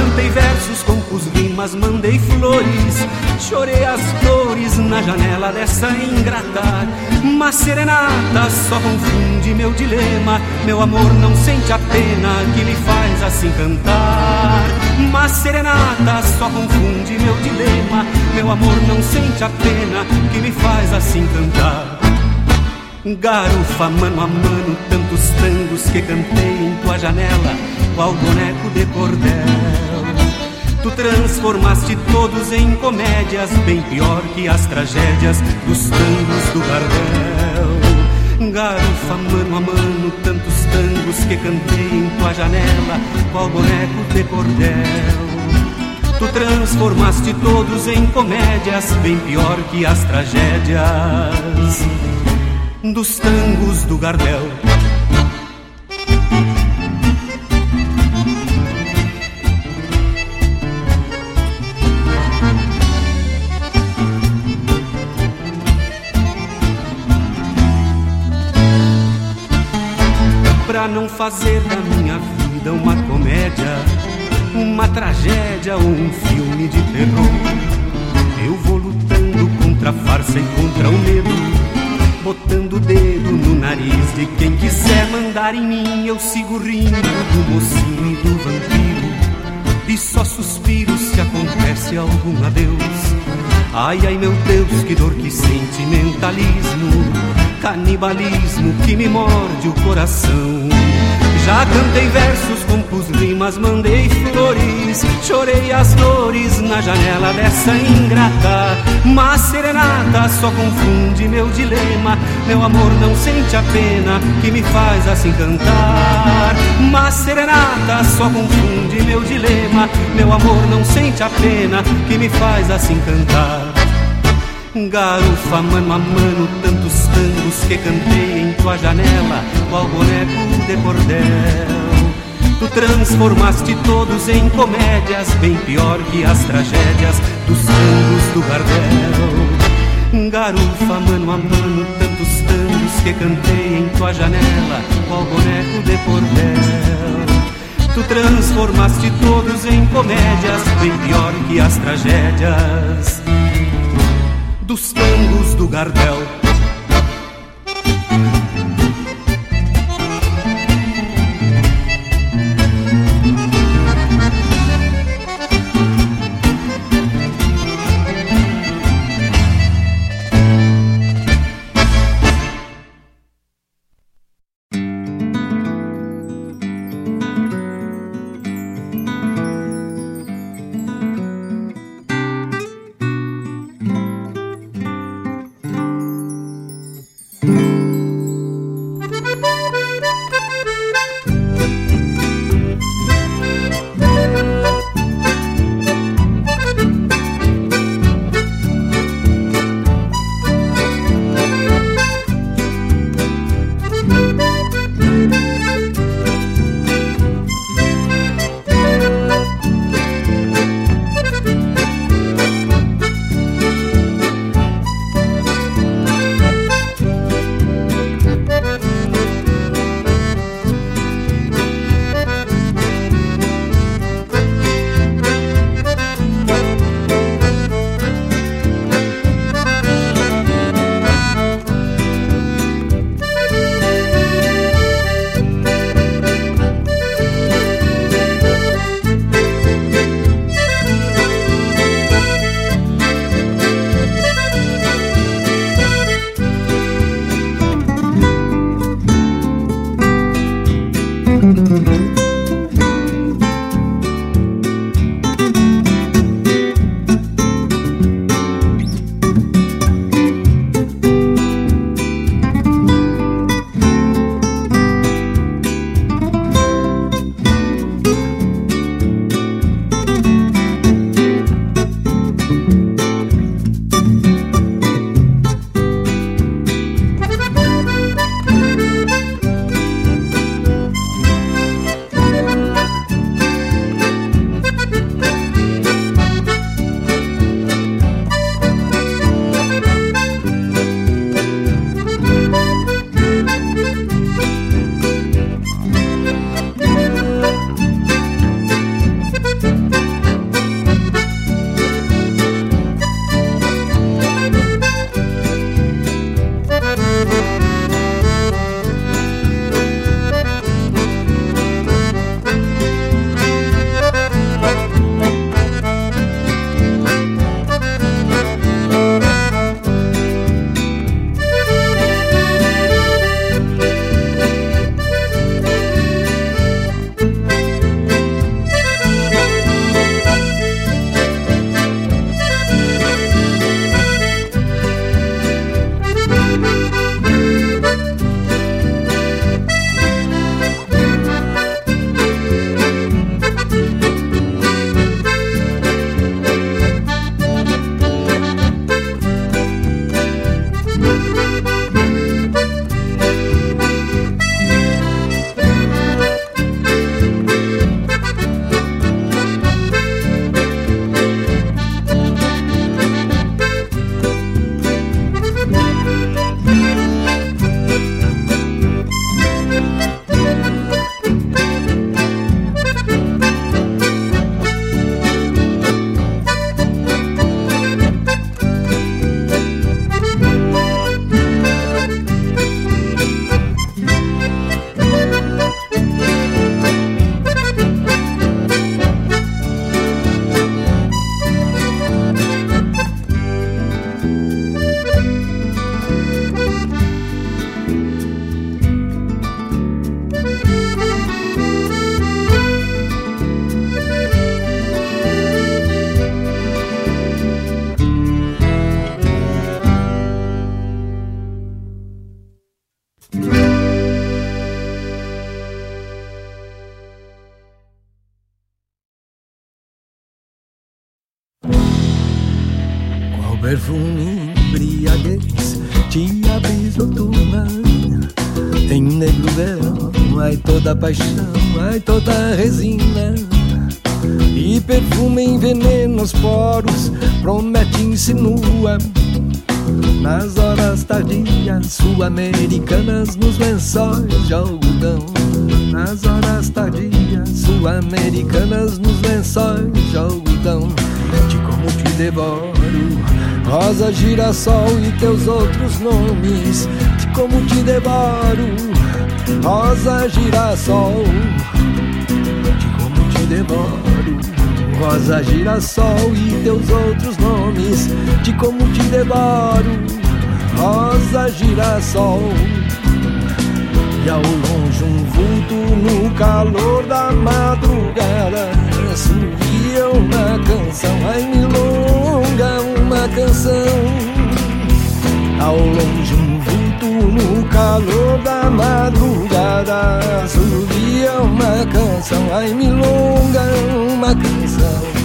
Cantei versos, compus rimas, mandei flores. Chorei as flores na janela dessa ingrata. Mas serenata só confunde meu dilema. Meu amor não sente a pena que lhe faz assim cantar. Mas serenata só confunde meu dilema. Meu amor não sente a pena que lhe faz assim cantar. Garufa, mano a mano, tantos tangos que cantei em tua janela, qual boneco de cordel. Transformaste todos em comédias, bem pior que as tragédias dos tangos do Gardel. Garufa mano a mano, tantos tangos que cantei em tua janela, qual boneco de cordel. Tu transformaste todos em comédias, bem pior que as tragédias dos tangos do Gardel. Fazer da minha vida uma comédia, uma tragédia ou um filme de terror, eu vou lutando contra a farsa e contra o medo botando o dedo no nariz de quem quiser mandar em mim. Eu sigo rindo do mocinho e do vampiro. E só suspiro se acontece algum adeus. Ai, ai, meu Deus, que dor, que sentimentalismo, canibalismo que me morde o coração. Já cantei versos, compus rimas, mandei flores, chorei as dores na janela dessa ingrata. Mas serenata só confunde meu dilema. Meu amor não sente a pena que me faz assim cantar. Mas serenata só confunde meu dilema. Meu amor não sente a pena que me faz assim cantar. Garufa mano a mano, tantos tangos que cantei em tua janela, qual boneco de cordel. Tu transformaste todos em comédias, bem pior que as tragédias dos tangos do Gardel. Garufa mano a mano, tantos tangos que cantei em tua janela, qual boneco de cordel. Tu transformaste todos em comédias, bem pior que as tragédias dos tangos do Gardel. Perfume embriaguez te abris noturna Em negro verão, ai toda paixão, ai toda resina. E perfume envenena os poros, promete insinua. Nas horas tardias sul-americanas nos lençóis de algodão. Nas horas tardias sul-americanas nos lençóis de algodão. De como te devoro Rosa, girassol e teus outros nomes De como te devoro Rosa, girassol De como te devoro rosa, girassol e teus outros nomes, de como te devoro, rosa, girassol. E ao longe um vulto no calor da madrugada Subia uma canção, ai milonga, uma canção Ao longe um vulto no calor da madrugada. Subia uma canção, ai milonga, uma canção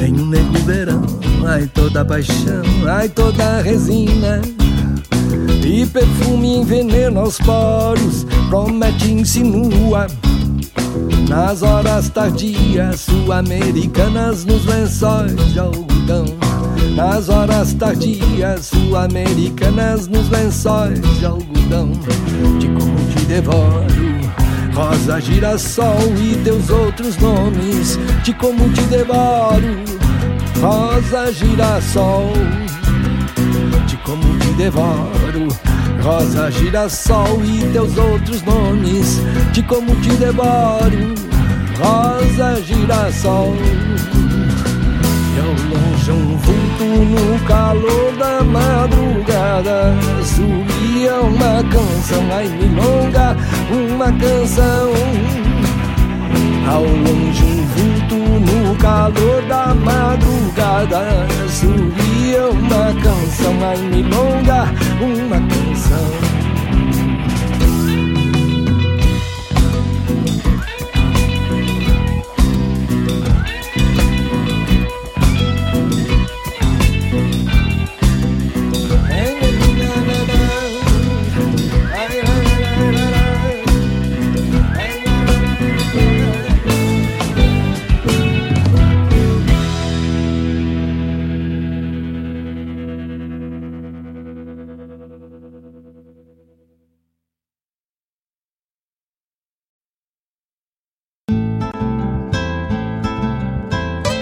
Em um negro verão, ai toda paixão, ai toda resina. E perfume envenena os poros, promete insinua Nas horas tardias sul-americanas nos lençóis de algodão. Nas horas tardias sul-americanas nos lençóis de algodão. De como te devoro Rosa, girassol e teus outros nomes. De como te devoro Rosa, girassol. De como te devoro Rosa, girassol e teus outros nomes. De como te devoro Rosa, girassol longe um vulto no calor da madrugada. Subia uma canção, ai milonga, uma canção. Ao longe um vulto no calor da madrugada. Subia uma canção, ai milonga, uma canção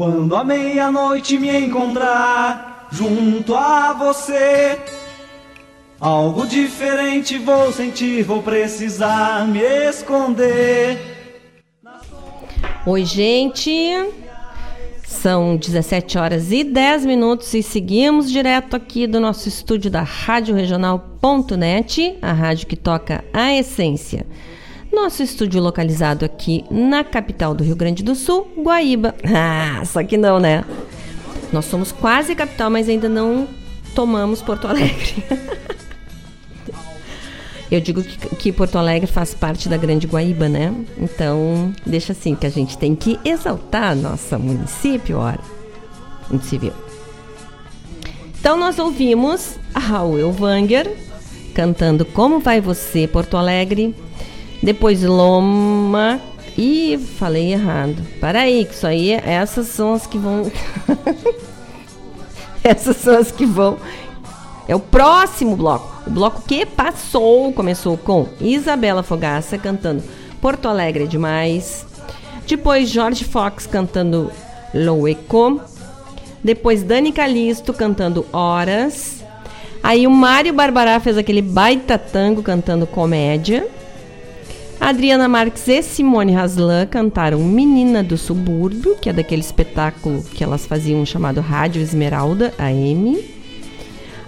Quando a meia-noite me encontrar junto a você, algo diferente vou sentir, vou precisar me esconder. Oi, gente. São 17 horas e 10 minutos e seguimos direto aqui do nosso estúdio da Rádio Regional.net, a rádio que toca a essência Nosso estúdio localizado aqui na capital do Rio Grande do Sul, Guaíba. Ah, só que não, né? Nós somos quase capital, mas ainda não tomamos Porto Alegre. Eu digo que, que, Porto Alegre faz parte da Grande Guaíba, né? Então, deixa assim, que a gente tem que exaltar nosso município, ora. Município. Então, nós ouvimos a Raul Wanger cantando Como Vai Você, Porto Alegre. Depois Loma. Ih, falei errado. Para aí, que isso aí, essas são as que vão. essas são as que vão é o próximo bloco. O bloco que passou começou com Isabela Fogaça cantando Porto Alegre é Demais. Depois Jorge Fox cantando Loeco. Depois Dani Calisto cantando Horas. Aí o Mário Barbará fez aquele baita tango cantando Comédia. Adriana Marques e Simone Haslan cantaram Menina do Subúrbio, que é daquele espetáculo que elas faziam chamado Rádio Esmeralda, AM.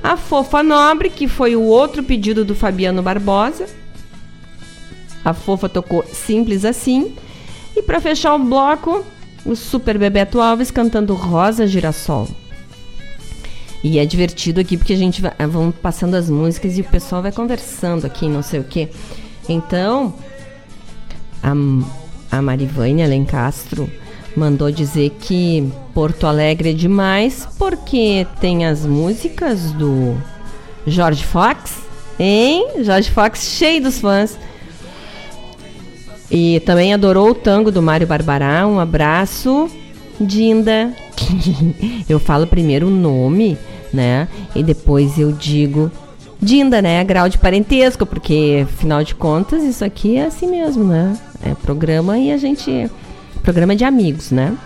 A Fofa Nobre, que foi o outro pedido do Fabiano Barbosa. A Fofa tocou Simples Assim. E para fechar o bloco, o Super Bebeto Alves cantando Rosa Girassol. E é divertido aqui porque a gente vai vão passando as músicas e o pessoal vai conversando aqui, não sei o quê. Então, a, a Marivânia Alencastro mandou dizer que Porto Alegre é demais porque tem as músicas do George Fox, hein? George Fox cheio dos fãs. E também adorou o tango do Mário Barbará. Um abraço, Dinda. eu falo primeiro o nome, né? E depois eu digo Dinda, né? Grau de parentesco, porque afinal de contas isso aqui é assim mesmo, né? É programa e a gente programa de amigos, né?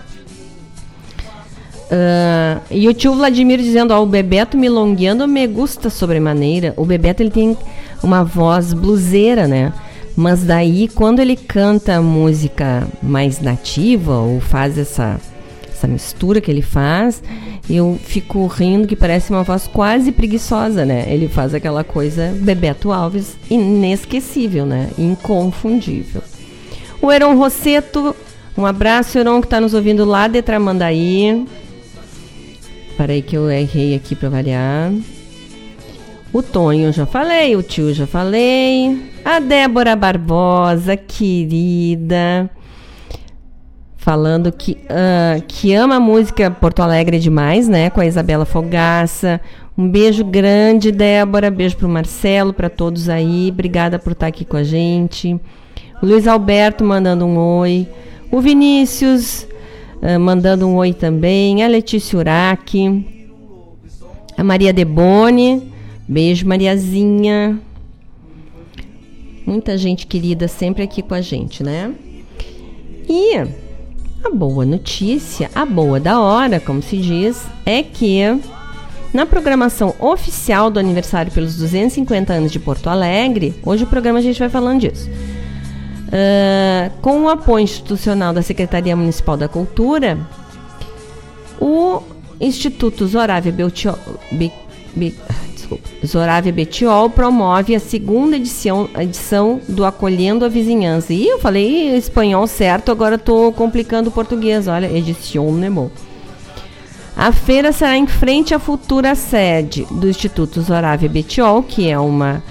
Uh, e o tio Vladimir dizendo, ó, o Bebeto milongueando me gusta sobremaneira. O Bebeto ele tem uma voz bluseira, né? Mas daí quando ele canta música mais nativa ou faz essa essa mistura que ele faz, eu fico rindo que parece uma voz quase preguiçosa, né? Ele faz aquela coisa Bebeto Alves inesquecível, né? Inconfundível. O Heron Rosseto um abraço, Heron, que está nos ouvindo lá de Tramandaí. Parei que eu errei aqui para variar. O Tonho já falei, o tio já falei. A Débora Barbosa, querida. Falando que, uh, que ama a música Porto Alegre demais, né? Com a Isabela Fogaça. Um beijo grande, Débora. Beijo pro Marcelo, para todos aí. Obrigada por estar aqui com a gente. Luiz Alberto mandando um oi. O Vinícius uh, mandando um oi também. A Letícia Urac. A Maria Debone. Beijo, Mariazinha. Muita gente querida sempre aqui com a gente, né? E a boa notícia, a boa da hora, como se diz, é que na programação oficial do aniversário pelos 250 anos de Porto Alegre, hoje o programa a gente vai falando disso. Uh, com o apoio institucional da Secretaria Municipal da Cultura, o Instituto Zoravia Betiol, Be, Be, desculpa, Zoravia Betiol promove a segunda edição, edição do Acolhendo a Vizinhança. E eu falei espanhol certo, agora estou complicando o português. Olha, edição, né, bom? A feira será em frente à futura sede do Instituto Zoravia Betiol, que é uma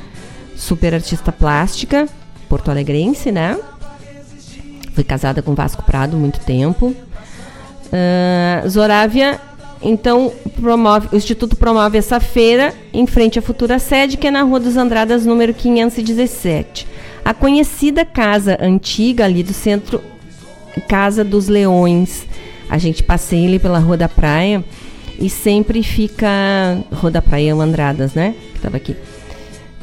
super artista plástica porto-alegrense, né? Fui casada com Vasco Prado muito tempo. Uh, Zorávia, então, promove, o Instituto promove essa feira em frente à futura sede, que é na Rua dos Andradas, número 517. A conhecida casa antiga ali do centro, Casa dos Leões. A gente passeia ali pela Rua da Praia e sempre fica. Rua da Praia Andradas, né? Que tava aqui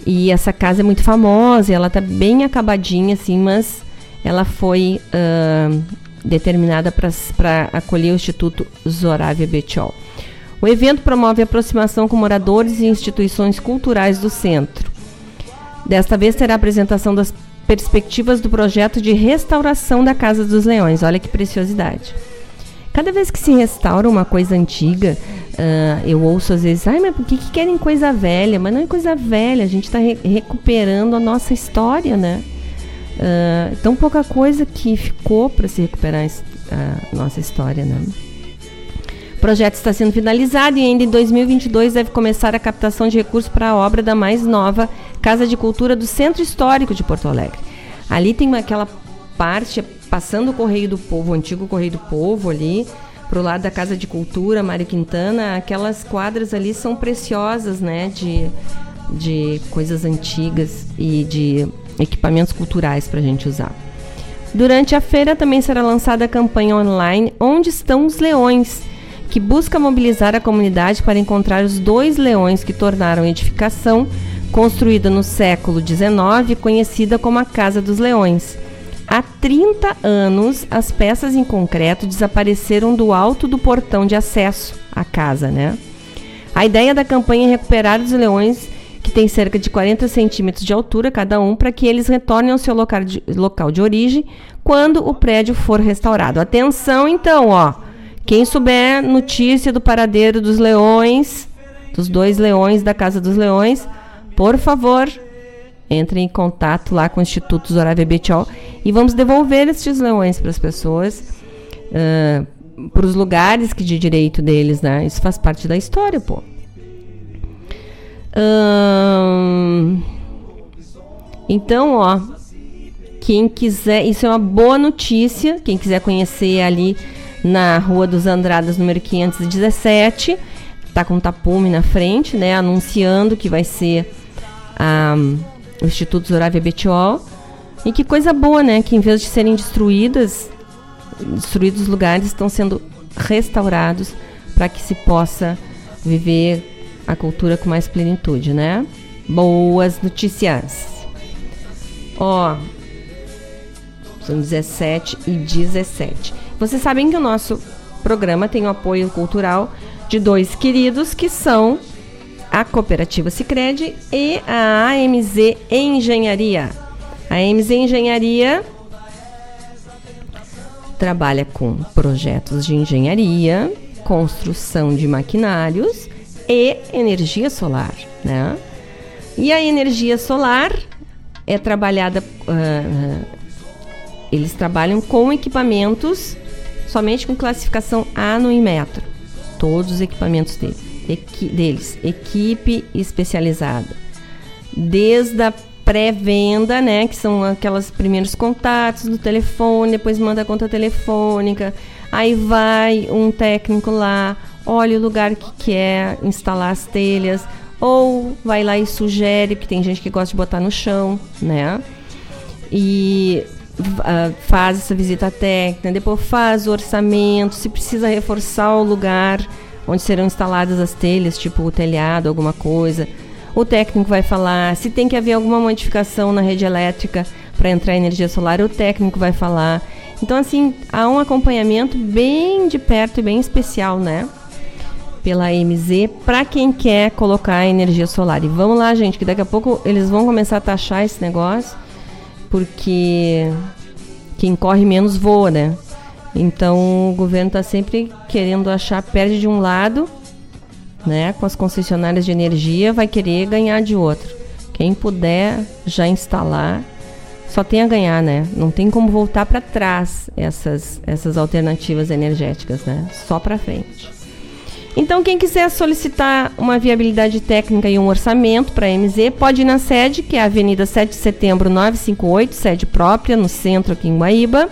e essa casa é muito famosa, ela tá bem acabadinha, assim, mas ela foi uh, determinada para acolher o Instituto Zoravia Betiol. O evento promove aproximação com moradores e instituições culturais do centro. Desta vez terá a apresentação das perspectivas do projeto de restauração da Casa dos Leões. Olha que preciosidade. Cada vez que se restaura uma coisa antiga, uh, eu ouço às vezes, ai, mas por que, que querem coisa velha? Mas não é coisa velha, a gente está re recuperando a nossa história, né? Tão pouca coisa que ficou para se recuperar a nossa história, né? O projeto está sendo finalizado e ainda em 2022 deve começar a captação de recursos para a obra da mais nova Casa de Cultura do Centro Histórico de Porto Alegre. Ali tem aquela parte passando o Correio do Povo, o antigo Correio do Povo ali, pro lado da Casa de Cultura, Mário Quintana, aquelas quadras ali são preciosas, né, de, de coisas antigas e de equipamentos culturais para a gente usar. Durante a feira também será lançada a campanha online Onde Estão os Leões, que busca mobilizar a comunidade para encontrar os dois leões que tornaram a edificação, construída no século XIX, conhecida como a Casa dos Leões. Há 30 anos, as peças em concreto desapareceram do alto do portão de acesso à casa, né? A ideia da campanha é recuperar os leões que tem cerca de 40 centímetros de altura cada um, para que eles retornem ao seu local de, local de origem quando o prédio for restaurado. Atenção, então, ó. Quem souber notícia do paradeiro dos leões, dos dois leões da Casa dos Leões, por favor, entre em contato lá com o Instituto Zoravia Betiol e vamos devolver estes leões para as pessoas, uh, para os lugares que de direito deles, né? Isso faz parte da história, pô. Hum, então, ó, quem quiser, isso é uma boa notícia. Quem quiser conhecer ali na Rua dos Andradas, número 517, tá com tapume na frente, né, anunciando que vai ser um, o Instituto Zoravia Betiol. E que coisa boa, né, que em vez de serem destruídas, destruídos os lugares estão sendo restaurados para que se possa viver a cultura com mais plenitude, né? Boas notícias. Ó, são 17 e 17. Vocês sabem que o nosso programa tem o apoio cultural de dois queridos que são a Cooperativa Sicredi e a AMZ Engenharia. A AMZ Engenharia trabalha com projetos de engenharia, construção de maquinários e energia solar, né? E a energia solar é trabalhada, uh, eles trabalham com equipamentos somente com classificação A no Inmetro, todos os equipamentos dele, equi, deles, equipe especializada, desde a pré-venda, né, que são aqueles primeiros contatos do telefone, depois manda a conta telefônica, aí vai um técnico lá, olha o lugar que quer instalar as telhas, ou vai lá e sugere, porque tem gente que gosta de botar no chão, né? E uh, faz essa visita técnica, depois faz o orçamento, se precisa reforçar o lugar onde serão instaladas as telhas, tipo o telhado, alguma coisa. O técnico vai falar, se tem que haver alguma modificação na rede elétrica para entrar energia solar, o técnico vai falar. Então, assim, há um acompanhamento bem de perto e bem especial, né? Pela MZ para quem quer colocar energia solar. E vamos lá, gente, que daqui a pouco eles vão começar a taxar esse negócio, porque quem corre menos voa, né? Então o governo está sempre querendo achar, perde de um lado, né? Com as concessionárias de energia, vai querer ganhar de outro. Quem puder já instalar, só tem a ganhar, né? Não tem como voltar para trás essas, essas alternativas energéticas, né? Só para frente. Então, quem quiser solicitar uma viabilidade técnica e um orçamento para a MZ, pode ir na sede, que é a Avenida 7 de Setembro 958, sede própria, no centro aqui em Guaíba.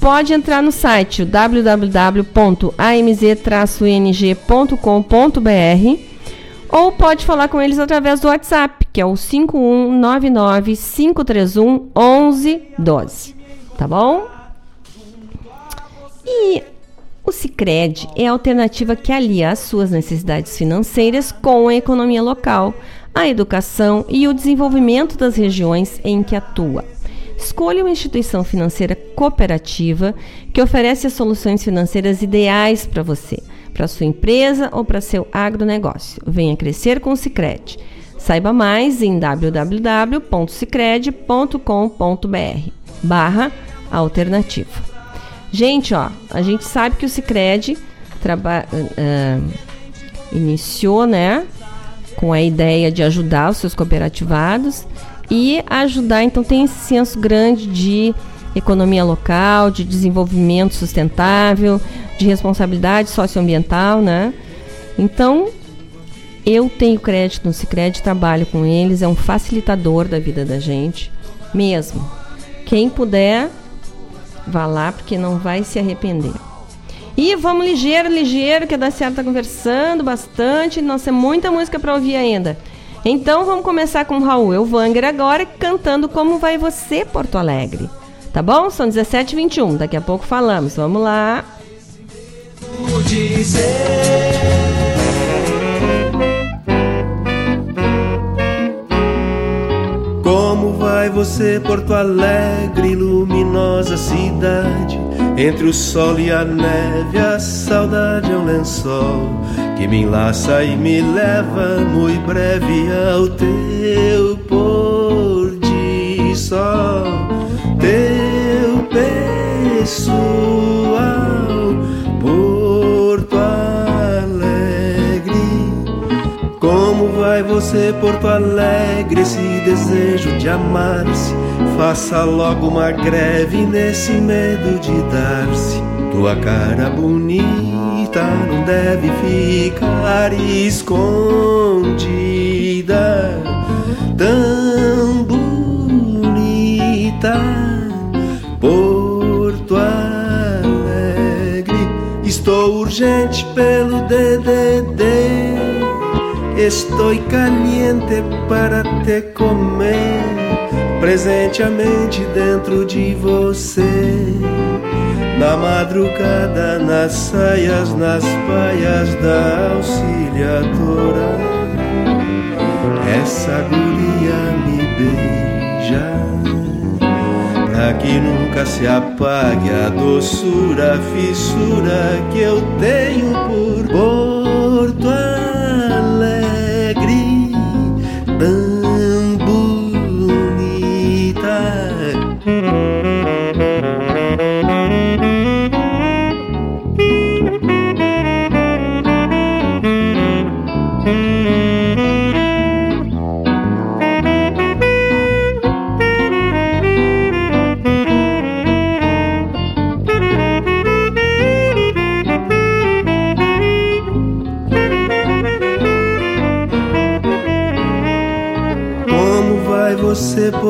Pode entrar no site www.amz-ng.com.br ou pode falar com eles através do WhatsApp, que é o 5199 531 1112. Tá bom? E o Sicredi é a alternativa que alia as suas necessidades financeiras com a economia local, a educação e o desenvolvimento das regiões em que atua. Escolha uma instituição financeira cooperativa que oferece as soluções financeiras ideais para você, para sua empresa ou para seu agronegócio. Venha crescer com o Sicredi. Saiba mais em www.sicredi.com.br barra alternativa. Gente, ó, a gente sabe que o Cicred uh, iniciou, né, com a ideia de ajudar os seus cooperativados, e ajudar. Então tem esse senso grande de economia local, de desenvolvimento sustentável, de responsabilidade socioambiental, né? Então, eu tenho crédito no Sicredi, trabalho com eles, é um facilitador da vida da gente, mesmo. Quem puder, vá lá porque não vai se arrepender. E vamos ligeiro, ligeiro, que a da Ciara tá conversando bastante, nós temos muita música para ouvir ainda. Então vamos começar com Raul Elvanger agora, cantando Como Vai Você, Porto Alegre. Tá bom? São 17h21, daqui a pouco falamos. Vamos lá. Como vai você, Porto Alegre, luminosa cidade? Entre o sol e a neve, a saudade é um lençol que me enlaça e me leva muito breve ao teu pôr de sol, teu pessoal, vai você, Porto Alegre, esse desejo de amar-se? Faça logo uma greve nesse medo de dar-se. Tua cara bonita não deve ficar escondida. Tão bonita, Porto Alegre. Estou urgente pelo DDD. Estou caliente para te comer presentemente dentro de você. Na madrugada, nas saias, nas paias da auxiliadora. Essa guria me beija. Pra que nunca se apague a doçura, a fissura que eu tenho por Porto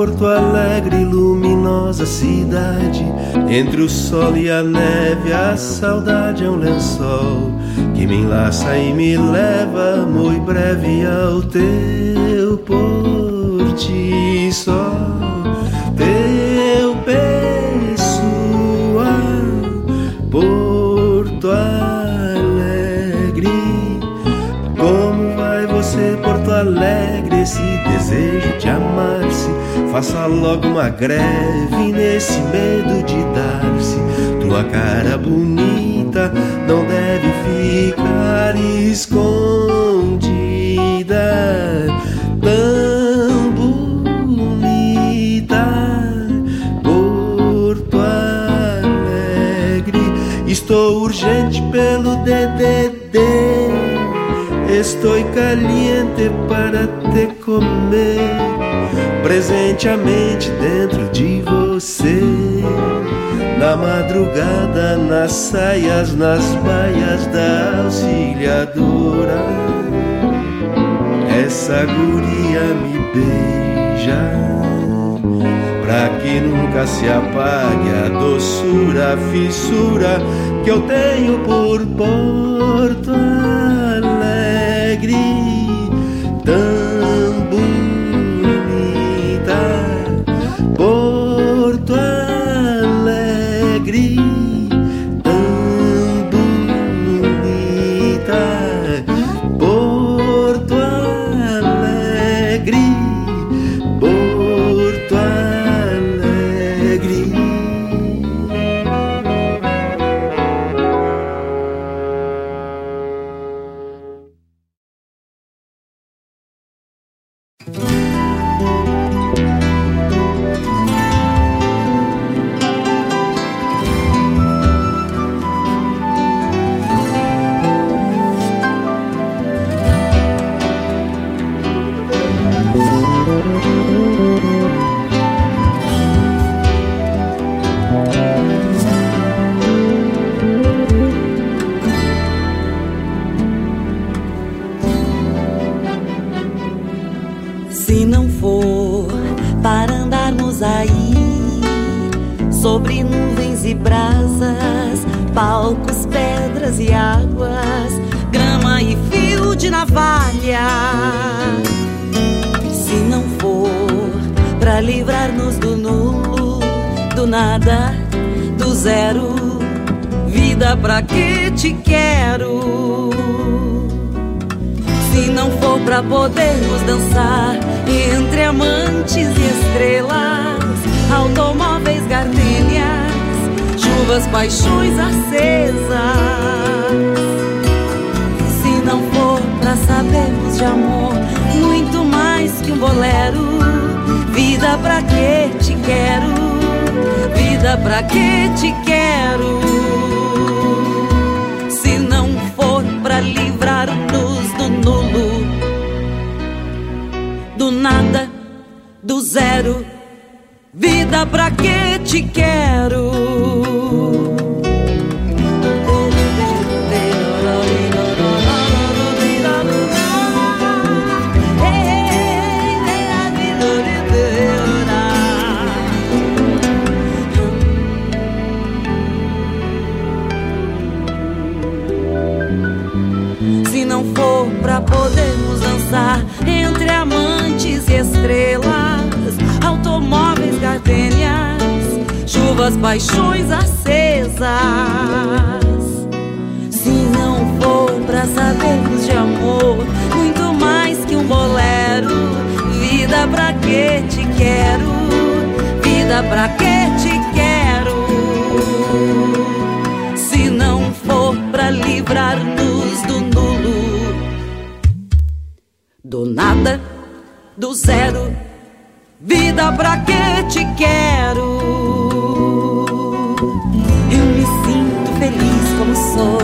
Porto Alegre, luminosa cidade. Entre o sol e a neve, a saudade é um lençol que me enlaça e me leva muito breve ao teu pôr Faça logo uma greve nesse medo de dar-se. Tua cara bonita não deve ficar escondida. Tão bonita, Porto Alegre. Estou urgente pelo DDD. Estou caliente para te comer presentemente dentro de você. Na madrugada, nas saias, nas baias da auxiliadora. Essa guria me beija. Pra que nunca se apague a doçura, a fissura que eu tenho por Porto Alegre. Tão chuvas, paixões acesas. Se não for pra sabermos de amor, muito mais que um bolero, vida pra que te quero? Vida pra que te quero? Se não for pra livrar-nos do nulo, do nada, do zero, vida pra que te quero? Chuvas, paixões acesas. Se não for pra sabermos de amor, muito mais que um bolero, vida pra que te quero? Vida pra que te quero? Se não for pra livrar-nos do nulo, do nada, do zero, vida pra que te quero? Sou,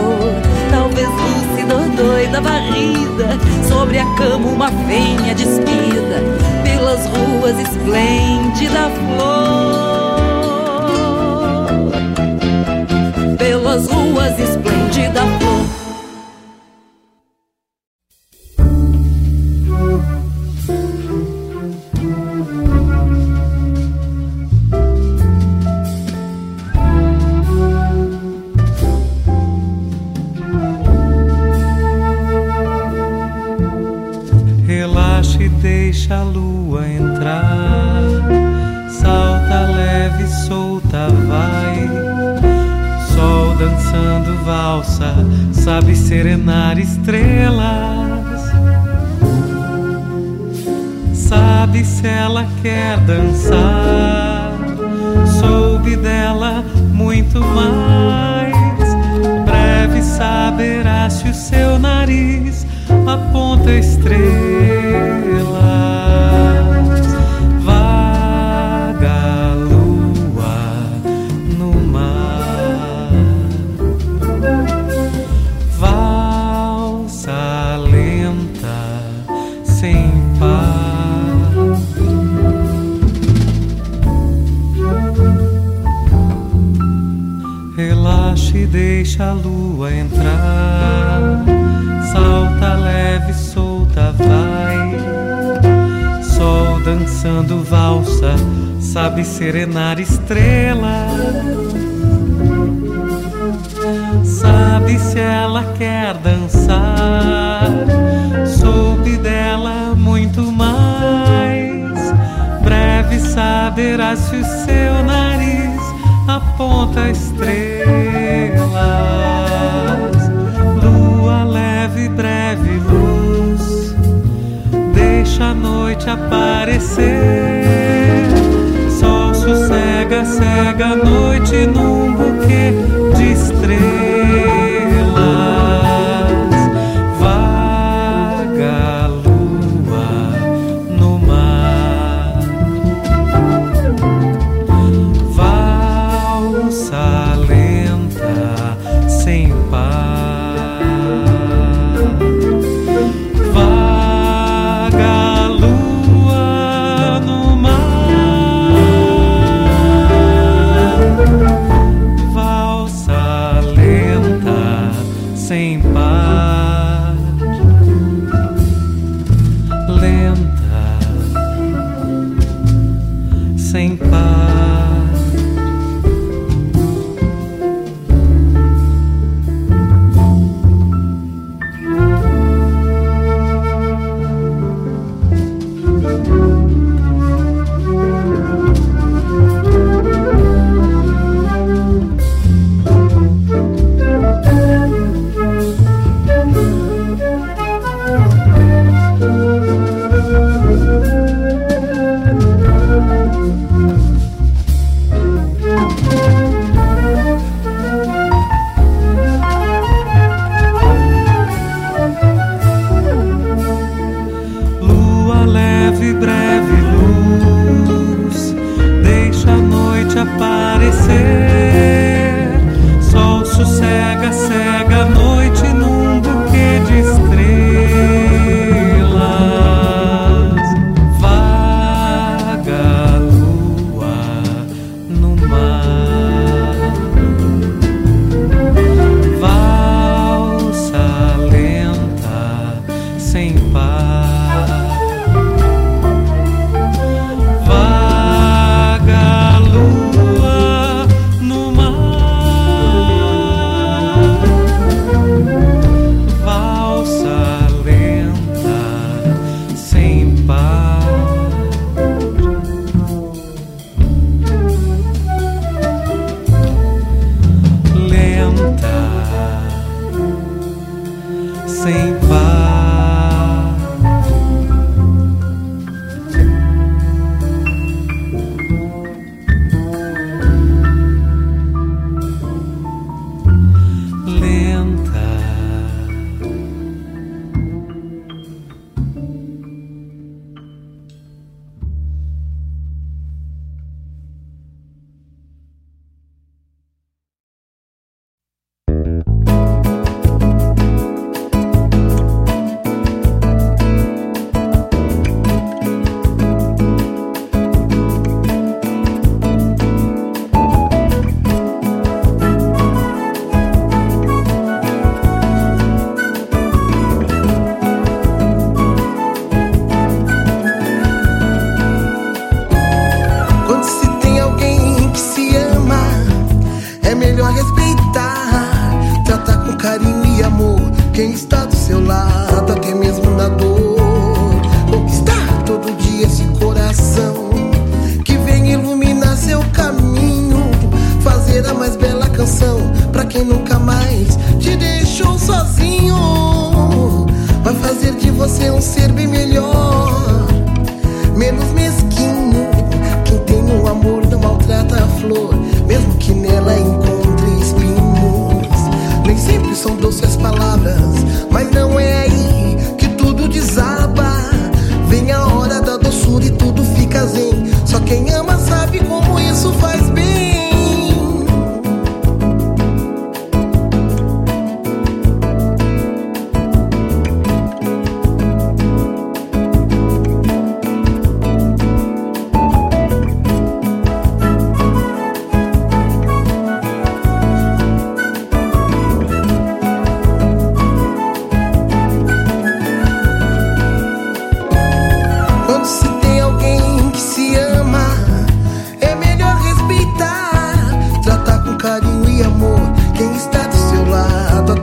talvez lúcida doida, varrida sobre a cama uma fêmea despida pelas ruas esplêndida flor. Pelas ruas esplêndida flor. Deixa a lua entrar. Salta leve, solta, vai. Sol dançando valsa, sabe serenar estrelas. Sabe se ela quer dançar. Soube dela muito mais. Breve saberá se o seu nariz aponta estrelas. Vaga lua no mar. Valsa lenta sem par. Relaxa e deixa a lua entrar. Dançando valsa, sabe serenar estrelas. Sabe se ela quer dançar. Soube dela muito mais. Breve saberá se o seu nariz aponta estrelas. Lua a noite aparecer. Sol sossega, cega a noite num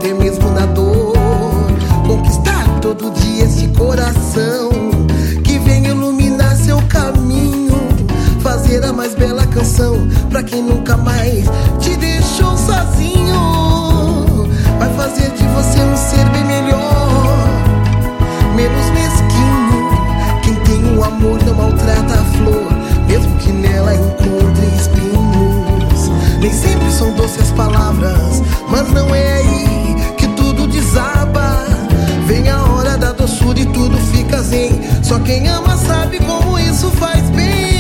até mesmo na dor. Conquistar todo dia esse coração que vem iluminar seu caminho, fazer a mais bela canção pra quem nunca mais te deixou sozinho. Vai fazer de você um ser bem melhor, menos mesquinho. Quem tem o amor não maltrata a flor, mesmo que nela encontre espinhos. Nem sempre são doces palavras, mas não é aí doçura e tudo fica zen. Só quem ama sabe como isso faz bem.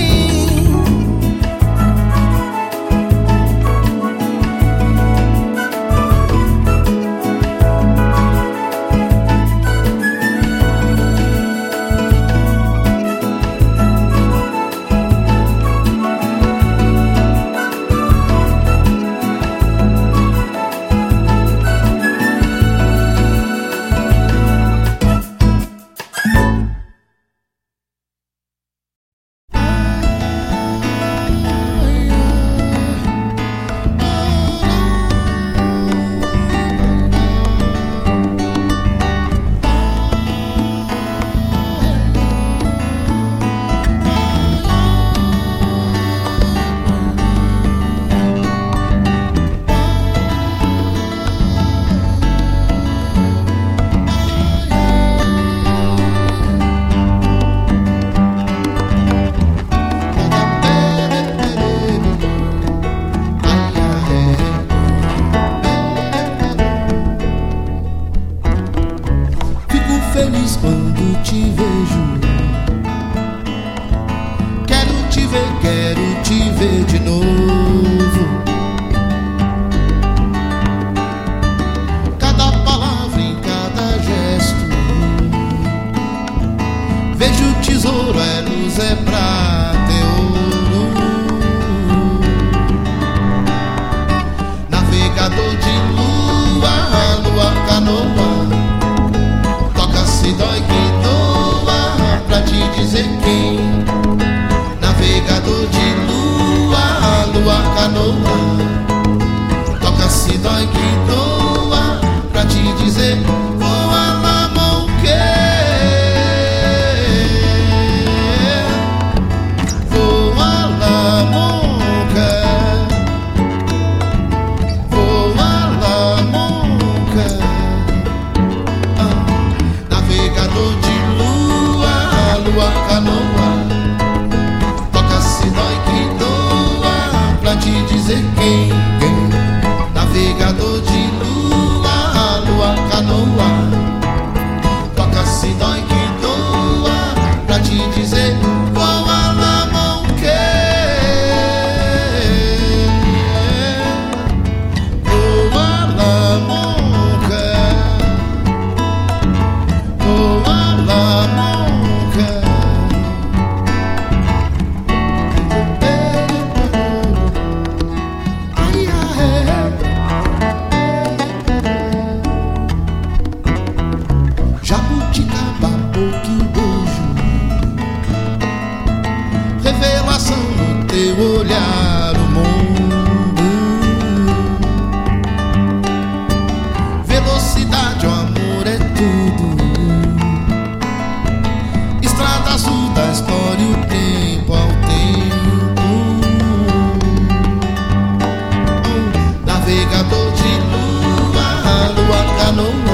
Canoa Toca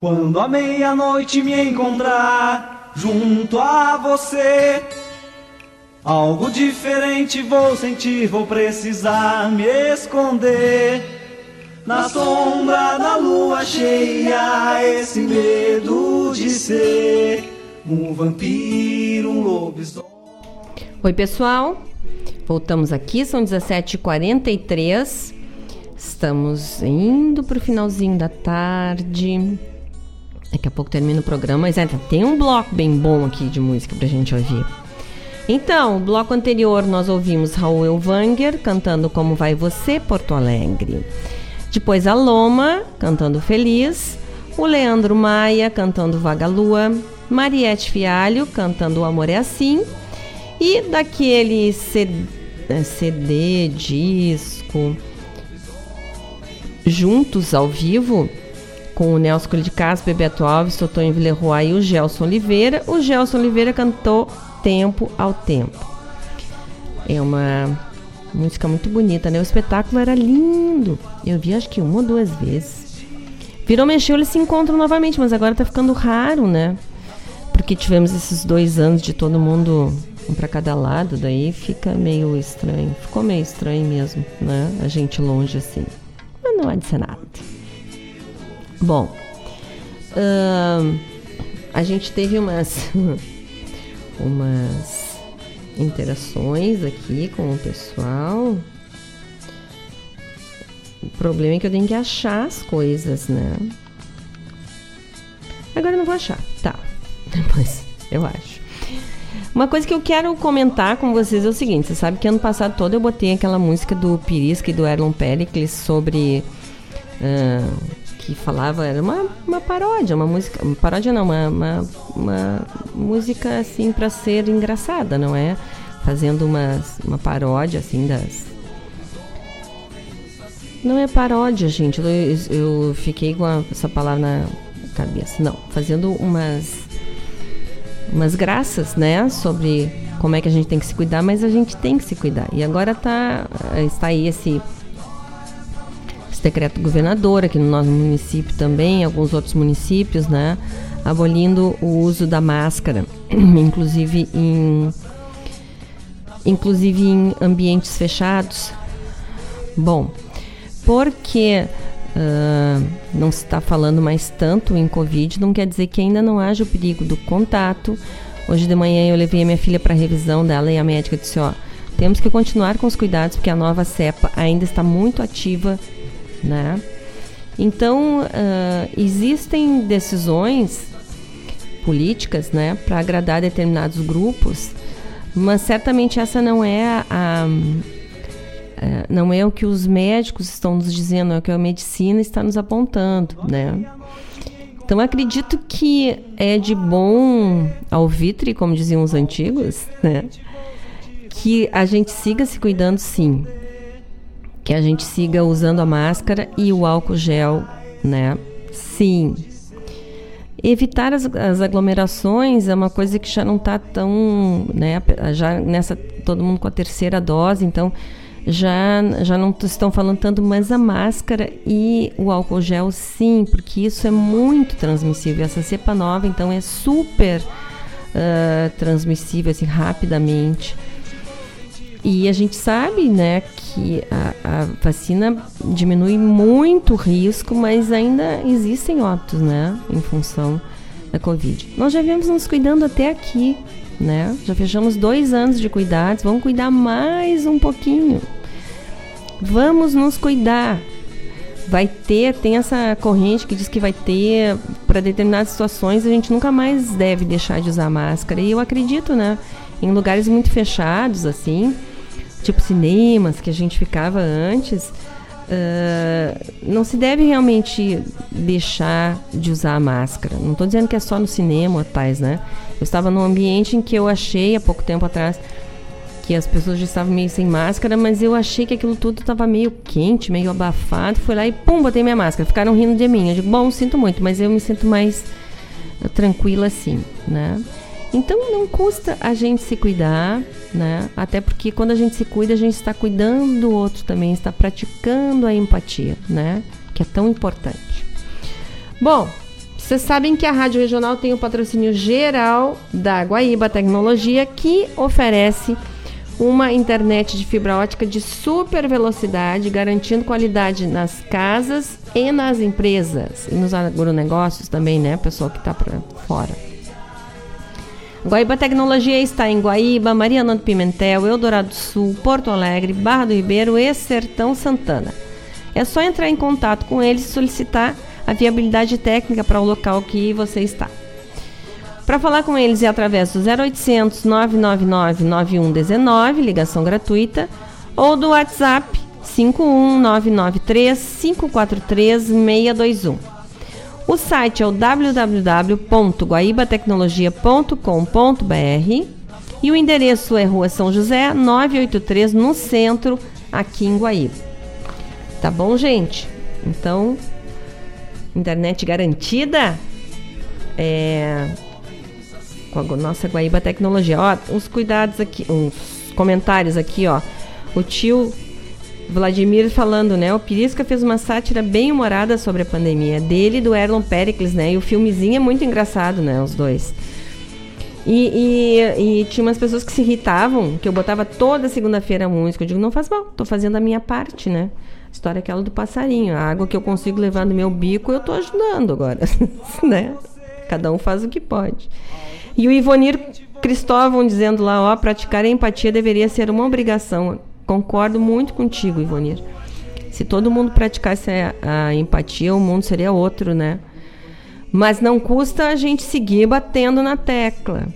Quando a meia-noite me encontrar junto a você, algo diferente vou sentir, vou precisar me esconder. na sombra da lua cheia, esse medo de ser um vampiro, um lobisomem. Oi, pessoal. Voltamos aqui, são 17h43. Estamos indo para o finalzinho da tarde. Daqui a pouco termina o programa, mas ainda tem um bloco bem bom aqui de música pra gente ouvir. Então, o bloco anterior nós ouvimos Raul Elvanger cantando Como Vai Você, Porto Alegre. Depois a Loma cantando Feliz, o Leandro Maia cantando Vaga Lua, Mariette Fialho cantando O Amor é Assim, e daquele CD, CD disco, juntos ao vivo, com o Nelson de Bebeto Alves, Totonho Villeroy e o Gelson Oliveira. O Gelson Oliveira cantou Tempo ao Tempo. É uma música muito bonita, né? O espetáculo era lindo. Eu vi acho que uma ou duas vezes. Virou mexeu, eles se encontram novamente, mas agora tá ficando raro, né? Porque tivemos esses dois anos de todo mundo um para cada lado, daí fica meio estranho. Ficou meio estranho mesmo, né? A gente longe assim. Mas não há de ser nada. Bom, a gente teve umas, umas interações aqui com o pessoal. O problema é que eu tenho que achar as coisas, né? Agora eu não vou achar. Tá. Depois eu acho. Uma coisa que eu quero comentar com vocês é o seguinte: você sabe que ano passado todo eu botei aquela música do Pirisca e do Erlon Pericles sobre. Uh, que falava, era uma, uma paródia, uma música. Uma paródia não, uma, uma, uma música assim para ser engraçada, não é? Fazendo umas, uma paródia assim das. Não é paródia, gente. Eu, eu fiquei com a, essa palavra na cabeça. Não, fazendo umas umas graças, né, sobre como é que a gente tem que se cuidar, mas a gente tem que se cuidar. E agora tá está aí esse esse decreto governador aqui no nosso município também, alguns outros municípios, né, abolindo o uso da máscara, inclusive em inclusive em ambientes fechados. Bom, porque uh, não se está falando mais tanto em Covid, não quer dizer que ainda não haja o perigo do contato. Hoje de manhã eu levei a minha filha para revisão dela e a médica disse: ó, temos que continuar com os cuidados porque a nova cepa ainda está muito ativa, né? Então uh, existem decisões políticas, né, para agradar determinados grupos, mas certamente essa não é a, a não é o que os médicos estão nos dizendo, é o que a medicina está nos apontando, né? Então acredito que é de bom alvitre, como diziam os antigos, né? Que a gente siga se cuidando sim. Que a gente siga usando a máscara e o álcool gel, né? Sim. Evitar as, as aglomerações é uma coisa que já não está tão, né? Já nessa todo mundo com a terceira dose, então já, já não estão falando tanto, mas a máscara e o álcool gel sim, porque isso é muito transmissível. Essa cepa nova, então, é super uh, transmissível, assim, rapidamente. E a gente sabe, né, que a, a, vacina diminui muito o risco, mas ainda existem óbitos, né, em função da Covid. Nós já viemos nos cuidando até aqui, né? Já fechamos dois anos de cuidados, vamos cuidar mais um pouquinho. Vamos nos cuidar. Vai ter, tem essa corrente que diz que vai ter para determinadas situações a gente nunca mais deve deixar de usar máscara. E eu acredito, né? Em lugares muito fechados, assim, tipo cinemas que a gente ficava antes, uh, não se deve realmente deixar de usar a máscara. Não estou dizendo que é só no cinema, tais, né? Eu estava num ambiente em que eu achei há pouco tempo atrás que as pessoas já estavam meio sem máscara, mas eu achei que aquilo tudo estava meio quente, meio abafado. Fui lá e pum, botei minha máscara. Ficaram rindo de mim. Eu digo, bom, sinto muito, mas eu me sinto mais eh, tranquila assim, né? Então não custa a gente se cuidar, né? Até porque quando a gente se cuida, a gente está cuidando do outro também, está praticando a empatia, né? Que é tão importante. Bom, vocês sabem que a Rádio Regional tem o patrocínio geral da Guaíba Tecnologia, que oferece uma internet de fibra ótica de super velocidade, garantindo qualidade nas casas e nas empresas. E nos agronegócios também, né? Pessoal que está para fora. Guaíba Tecnologia está em Guaíba, Mariana do Pimentel, Eldorado do Sul, Porto Alegre, Barra do Ribeiro e Sertão Santana. É só entrar em contato com eles e solicitar a viabilidade técnica para o local que você está. Para falar com eles é através do 0800 999 9119, ligação gratuita, ou do WhatsApp 51993 543 621. O site é o www.guaibatecnologia.com.br e o endereço é Rua São José 983, no centro, aqui em Guaíba. Tá bom, gente? Então, internet garantida. É, com a nossa Guaíba Tecnologia. Ó, uns cuidados aqui, uns comentários aqui, ó. O tio Vladimir falando, né? O Pirisca fez uma sátira bem humorada sobre a pandemia. Dele e do Erlon Pericles, né? E o filmezinho é muito engraçado, né? Os dois. E, e, e, tinha umas pessoas que se irritavam, que eu botava toda segunda-feira música. Eu digo, não faz mal, tô fazendo a minha parte, né? História aquela do passarinho. A água que eu consigo levar no meu bico, eu tô ajudando agora, né? Cada um faz o que pode. E o Ivonir Cristóvão dizendo lá, ó, praticar a empatia deveria ser uma obrigação. Concordo muito contigo, Ivonir. Se todo mundo praticasse a, empatia, o mundo seria outro, né? Mas não custa a gente seguir batendo na tecla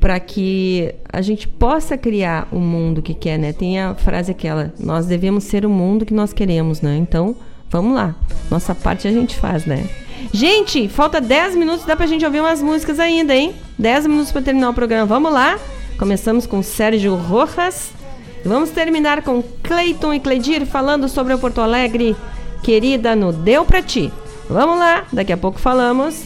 para que a gente possa criar o mundo que quer, né? Tem a frase aquela: nós devemos ser o mundo que nós queremos, né? Então, vamos lá. Nossa parte a gente faz, né? Gente, falta 10 minutos, dá pra gente ouvir umas músicas ainda, hein? 10 minutos para terminar o programa. Vamos lá? Começamos com Sérgio Rojas. Vamos terminar com Cleiton e Cledir falando sobre o Porto Alegre, querida, no Deu Pra Ti. Vamos lá, daqui a pouco falamos.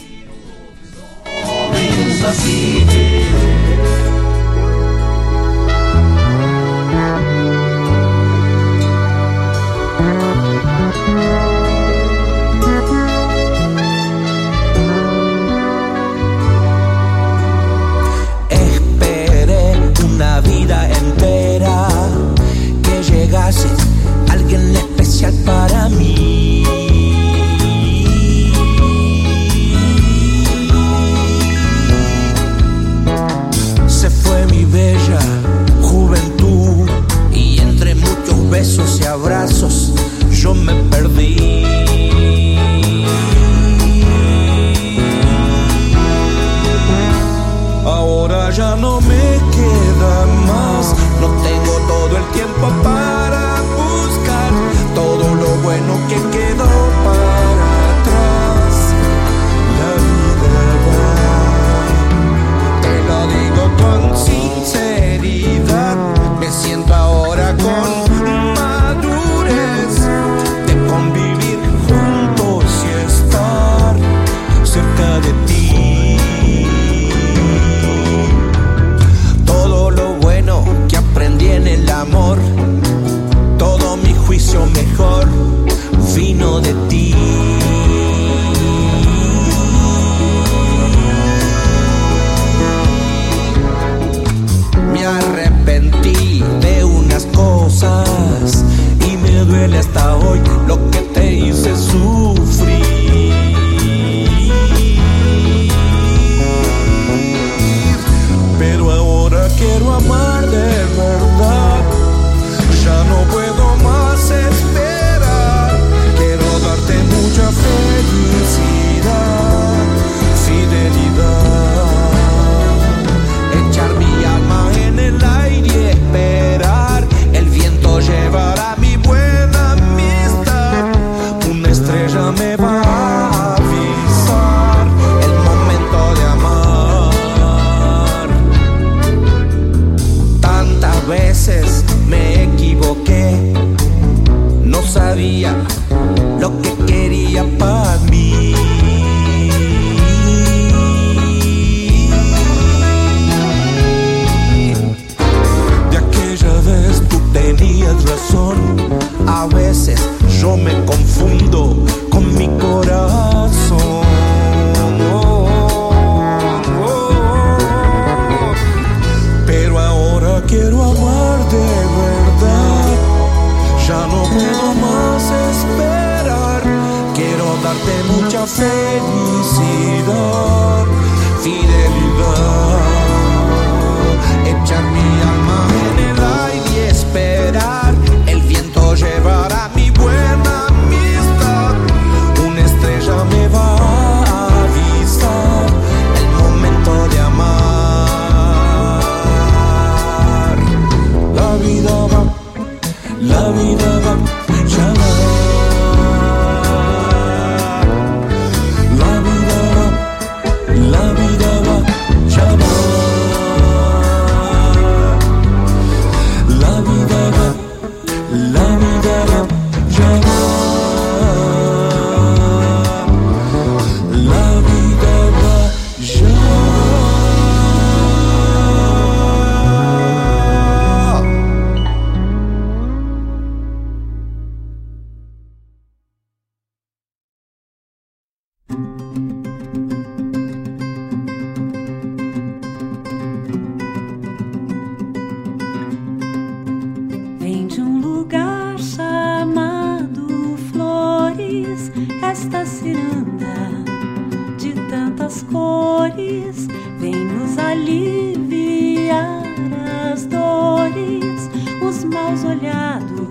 os maus olhados,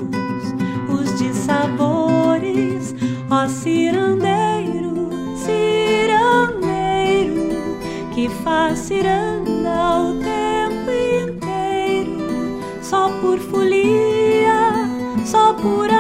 os dissabores, ó cirandeiro, cirandeiro, que faz ciranda o tempo inteiro, só por folia, só por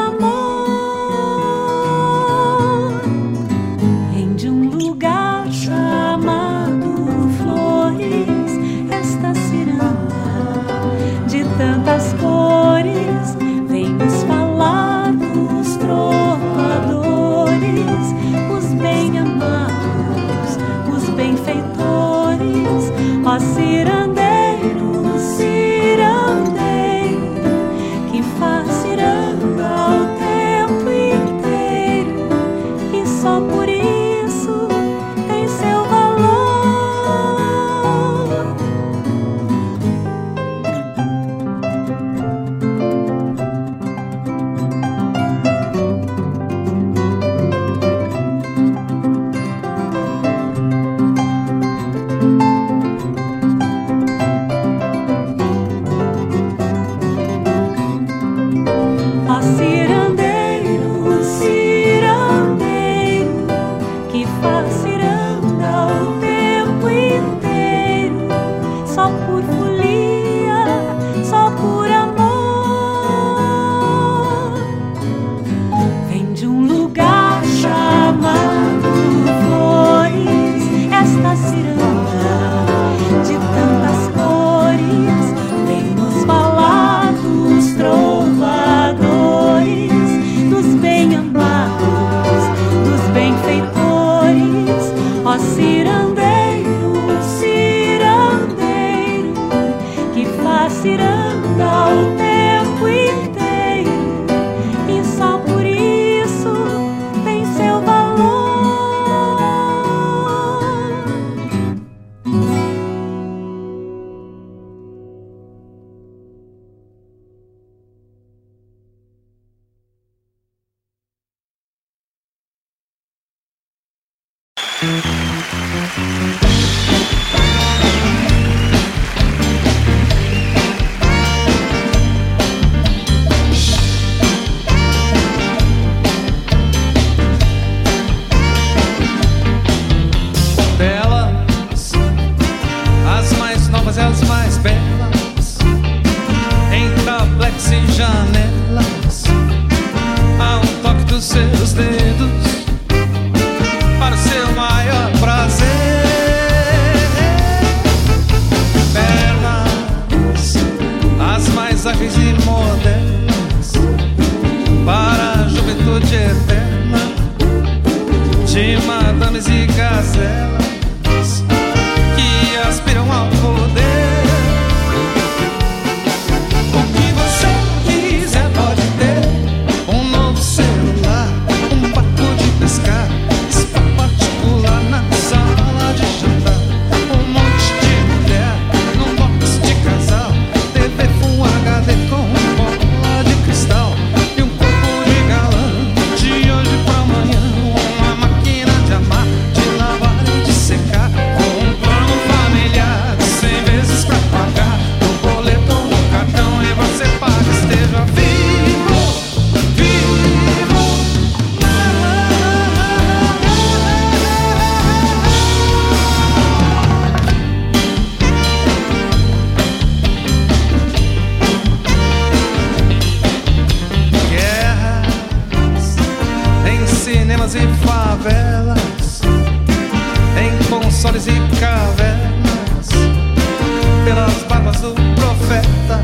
soles e cavernas, pelas barbas do profeta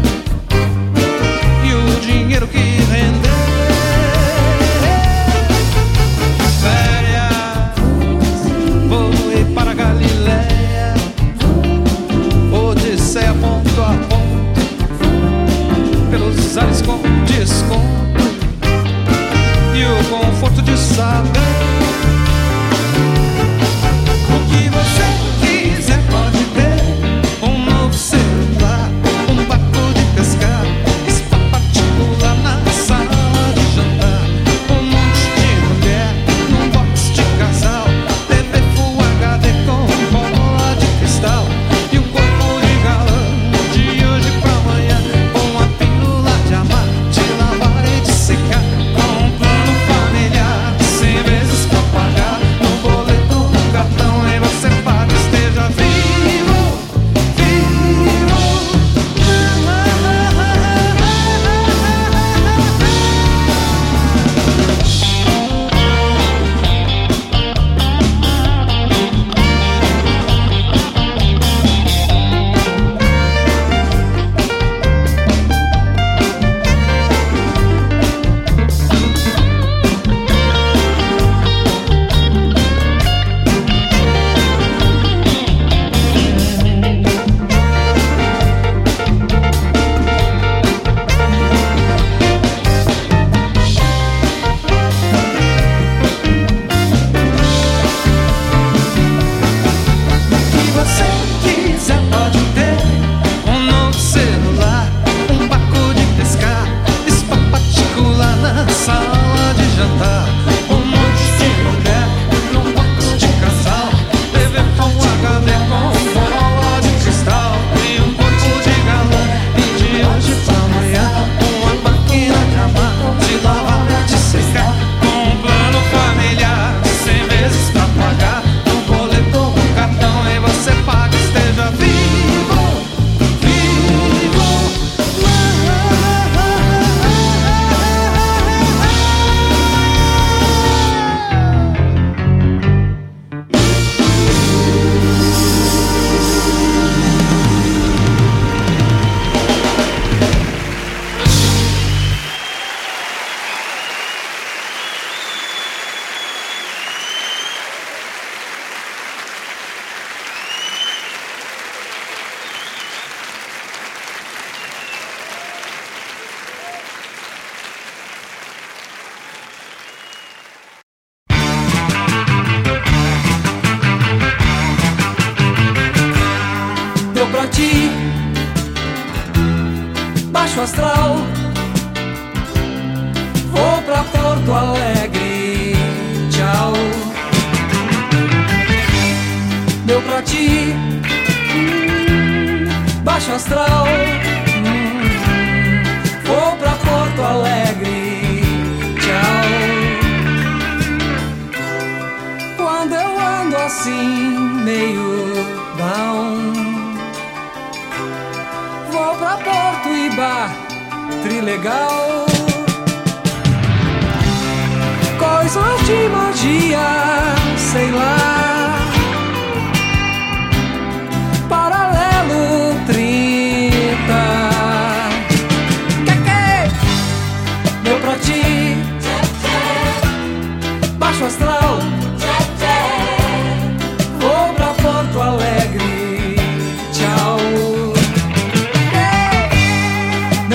e o dinheiro que rendeu. Odisseia ponto a ponto Pelos ares com desconto E o conforto de saber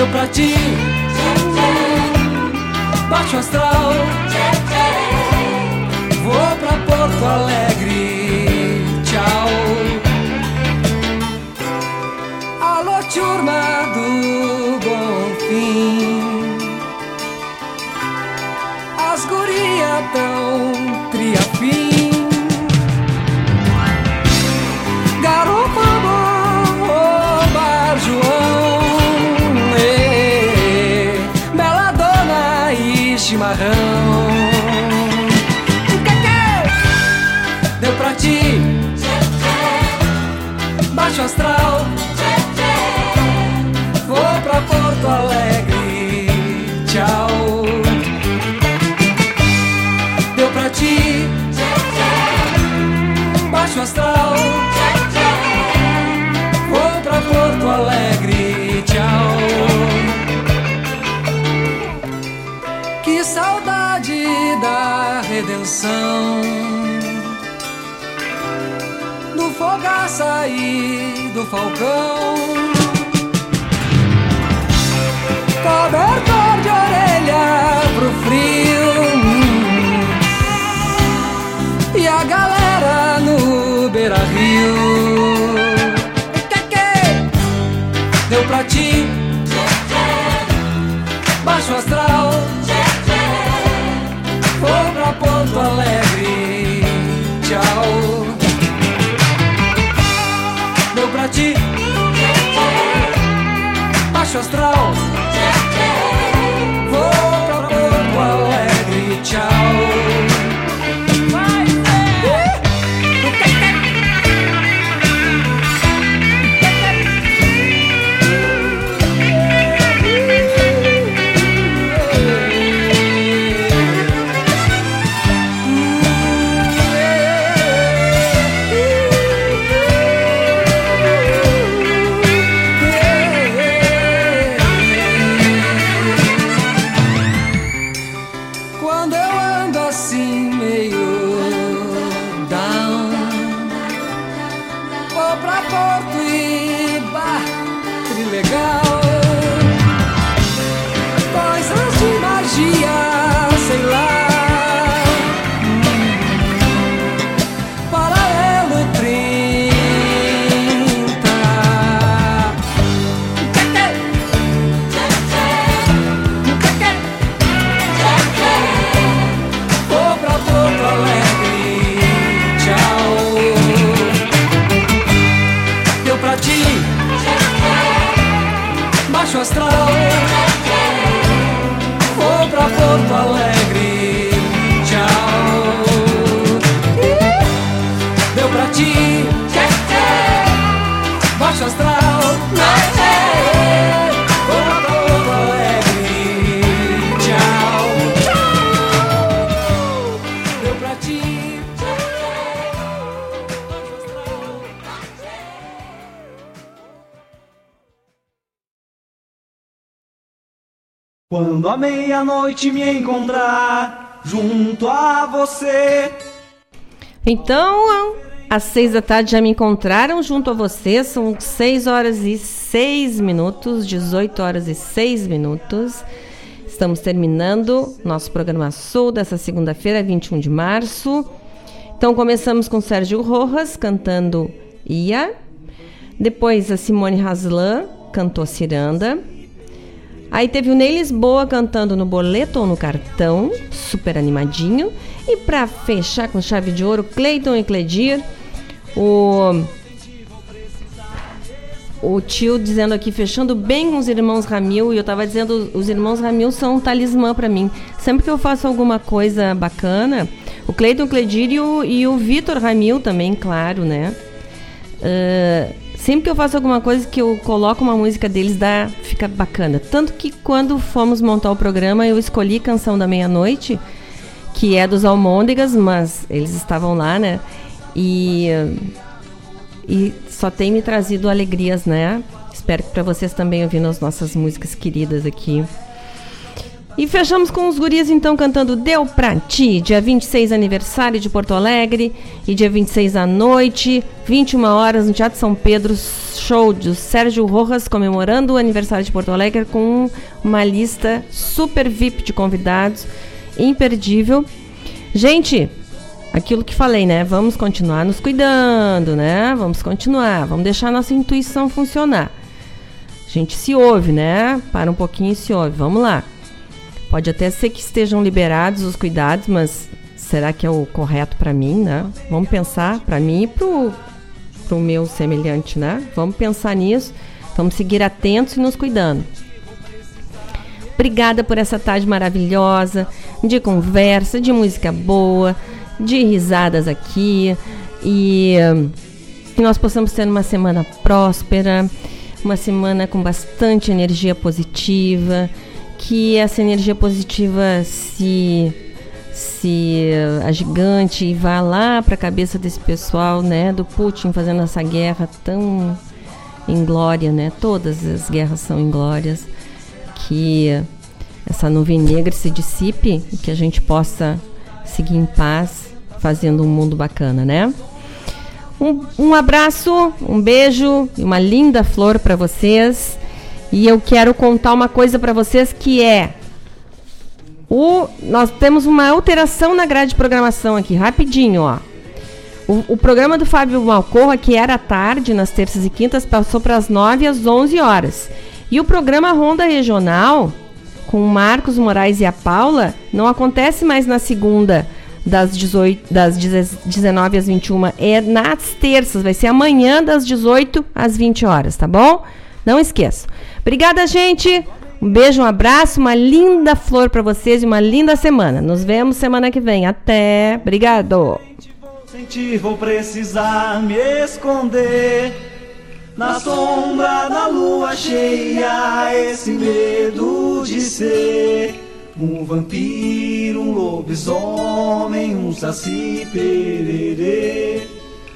eu pra ti. Baixo astral, vou pra Porto Alegre. astral. Vou pra Porto Alegre, tchau. Que saudade da redenção. Do fogar sair do Falcão. A meia-noite me encontrar junto a você. Então, às seis da tarde já me encontraram junto a você. São 6 horas e 6 minutos, 18 horas e 6 minutos. Estamos terminando nosso programa Sul dessa segunda-feira, 21 de março. Então, começamos com Sérgio Rojas cantando Ia. Depois, a Simone Haslan cantou Ciranda. Aí teve o Ney Lisboa cantando no boleto ou no cartão, super animadinho. E para fechar com chave de ouro, Cleiton e Cledir. O, o tio dizendo aqui, fechando bem com os irmãos Ramil. E eu tava dizendo, os irmãos Ramil são um talismã para mim. Sempre que eu faço alguma coisa bacana, o Cleiton Cledir e o, o Vitor Ramil também, claro, né? Ah, sempre que eu faço alguma coisa que eu coloco uma música deles, dá, fica bacana. Tanto que quando fomos montar o programa, eu escolhi Canção da Meia-Noite, que é dos Almôndegas, mas eles estavam lá, né? E, e só tem me trazido alegrias, né? Espero que para vocês também ouvindo as nossas músicas queridas aqui. E fechamos com os guris então cantando Deu Pra Ti, dia 26 aniversário de Porto Alegre e dia 26 à noite, 21 horas no Teatro São Pedro, show de Sérgio Rojas comemorando o aniversário de Porto Alegre com uma lista super VIP de convidados, imperdível. Gente, aquilo que falei, né? Vamos continuar nos cuidando, né? Vamos continuar, vamos deixar nossa intuição funcionar. A gente se ouve, né? Para um pouquinho e se ouve. Vamos lá. Pode até ser que estejam liberados os cuidados, mas será que é o correto para mim, né? Vamos pensar para mim e pro, pro meu semelhante, né? Vamos pensar nisso. Vamos seguir atentos e nos cuidando. Obrigada por essa tarde maravilhosa de conversa, de música boa, de risadas aqui e que nós possamos ter uma semana próspera, uma semana com bastante energia positiva, que essa energia positiva se se uh, agigante e vá lá para a cabeça desse pessoal, né, do Putin fazendo essa guerra tão inglória, né? Todas as guerras são inglórias. Que essa nuvem negra se dissipe e que a gente possa seguir em paz, fazendo um mundo bacana, né? Um, um abraço, um beijo e uma linda flor para vocês. E eu quero contar uma coisa para vocês que é o, nós temos uma alteração na grade de programação aqui, rapidinho, ó. O, o programa do Fábio Malcorra, que era à tarde, nas terças e quintas, passou para as 9 às 11 horas. E o programa Ronda Regional, com o Marcos Moraes e a Paula, não acontece mais na segunda, das, 18, das 19 às 21, é nas terças, vai ser amanhã, das 18 às 20 horas, tá bom? Não esqueça. Obrigada, gente! Um beijo, um abraço, uma linda flor para vocês e uma linda semana. Nos vemos semana que vem. Até. Obrigado. sentir, vou precisar me esconder na sombra da lua cheia. Esse medo de ser um vampiro, um lobisomem, um saci pererê.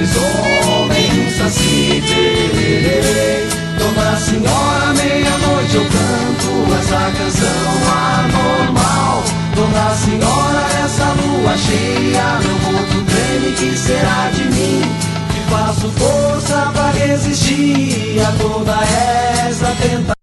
Lobisomem, um saci pererê. Dona Senhora, meia-noite eu canto essa canção anormal. Dona Senhora, essa lua cheia, meu corpo treme, que será de mim? Que faço força pra resistir a toda essa tentação.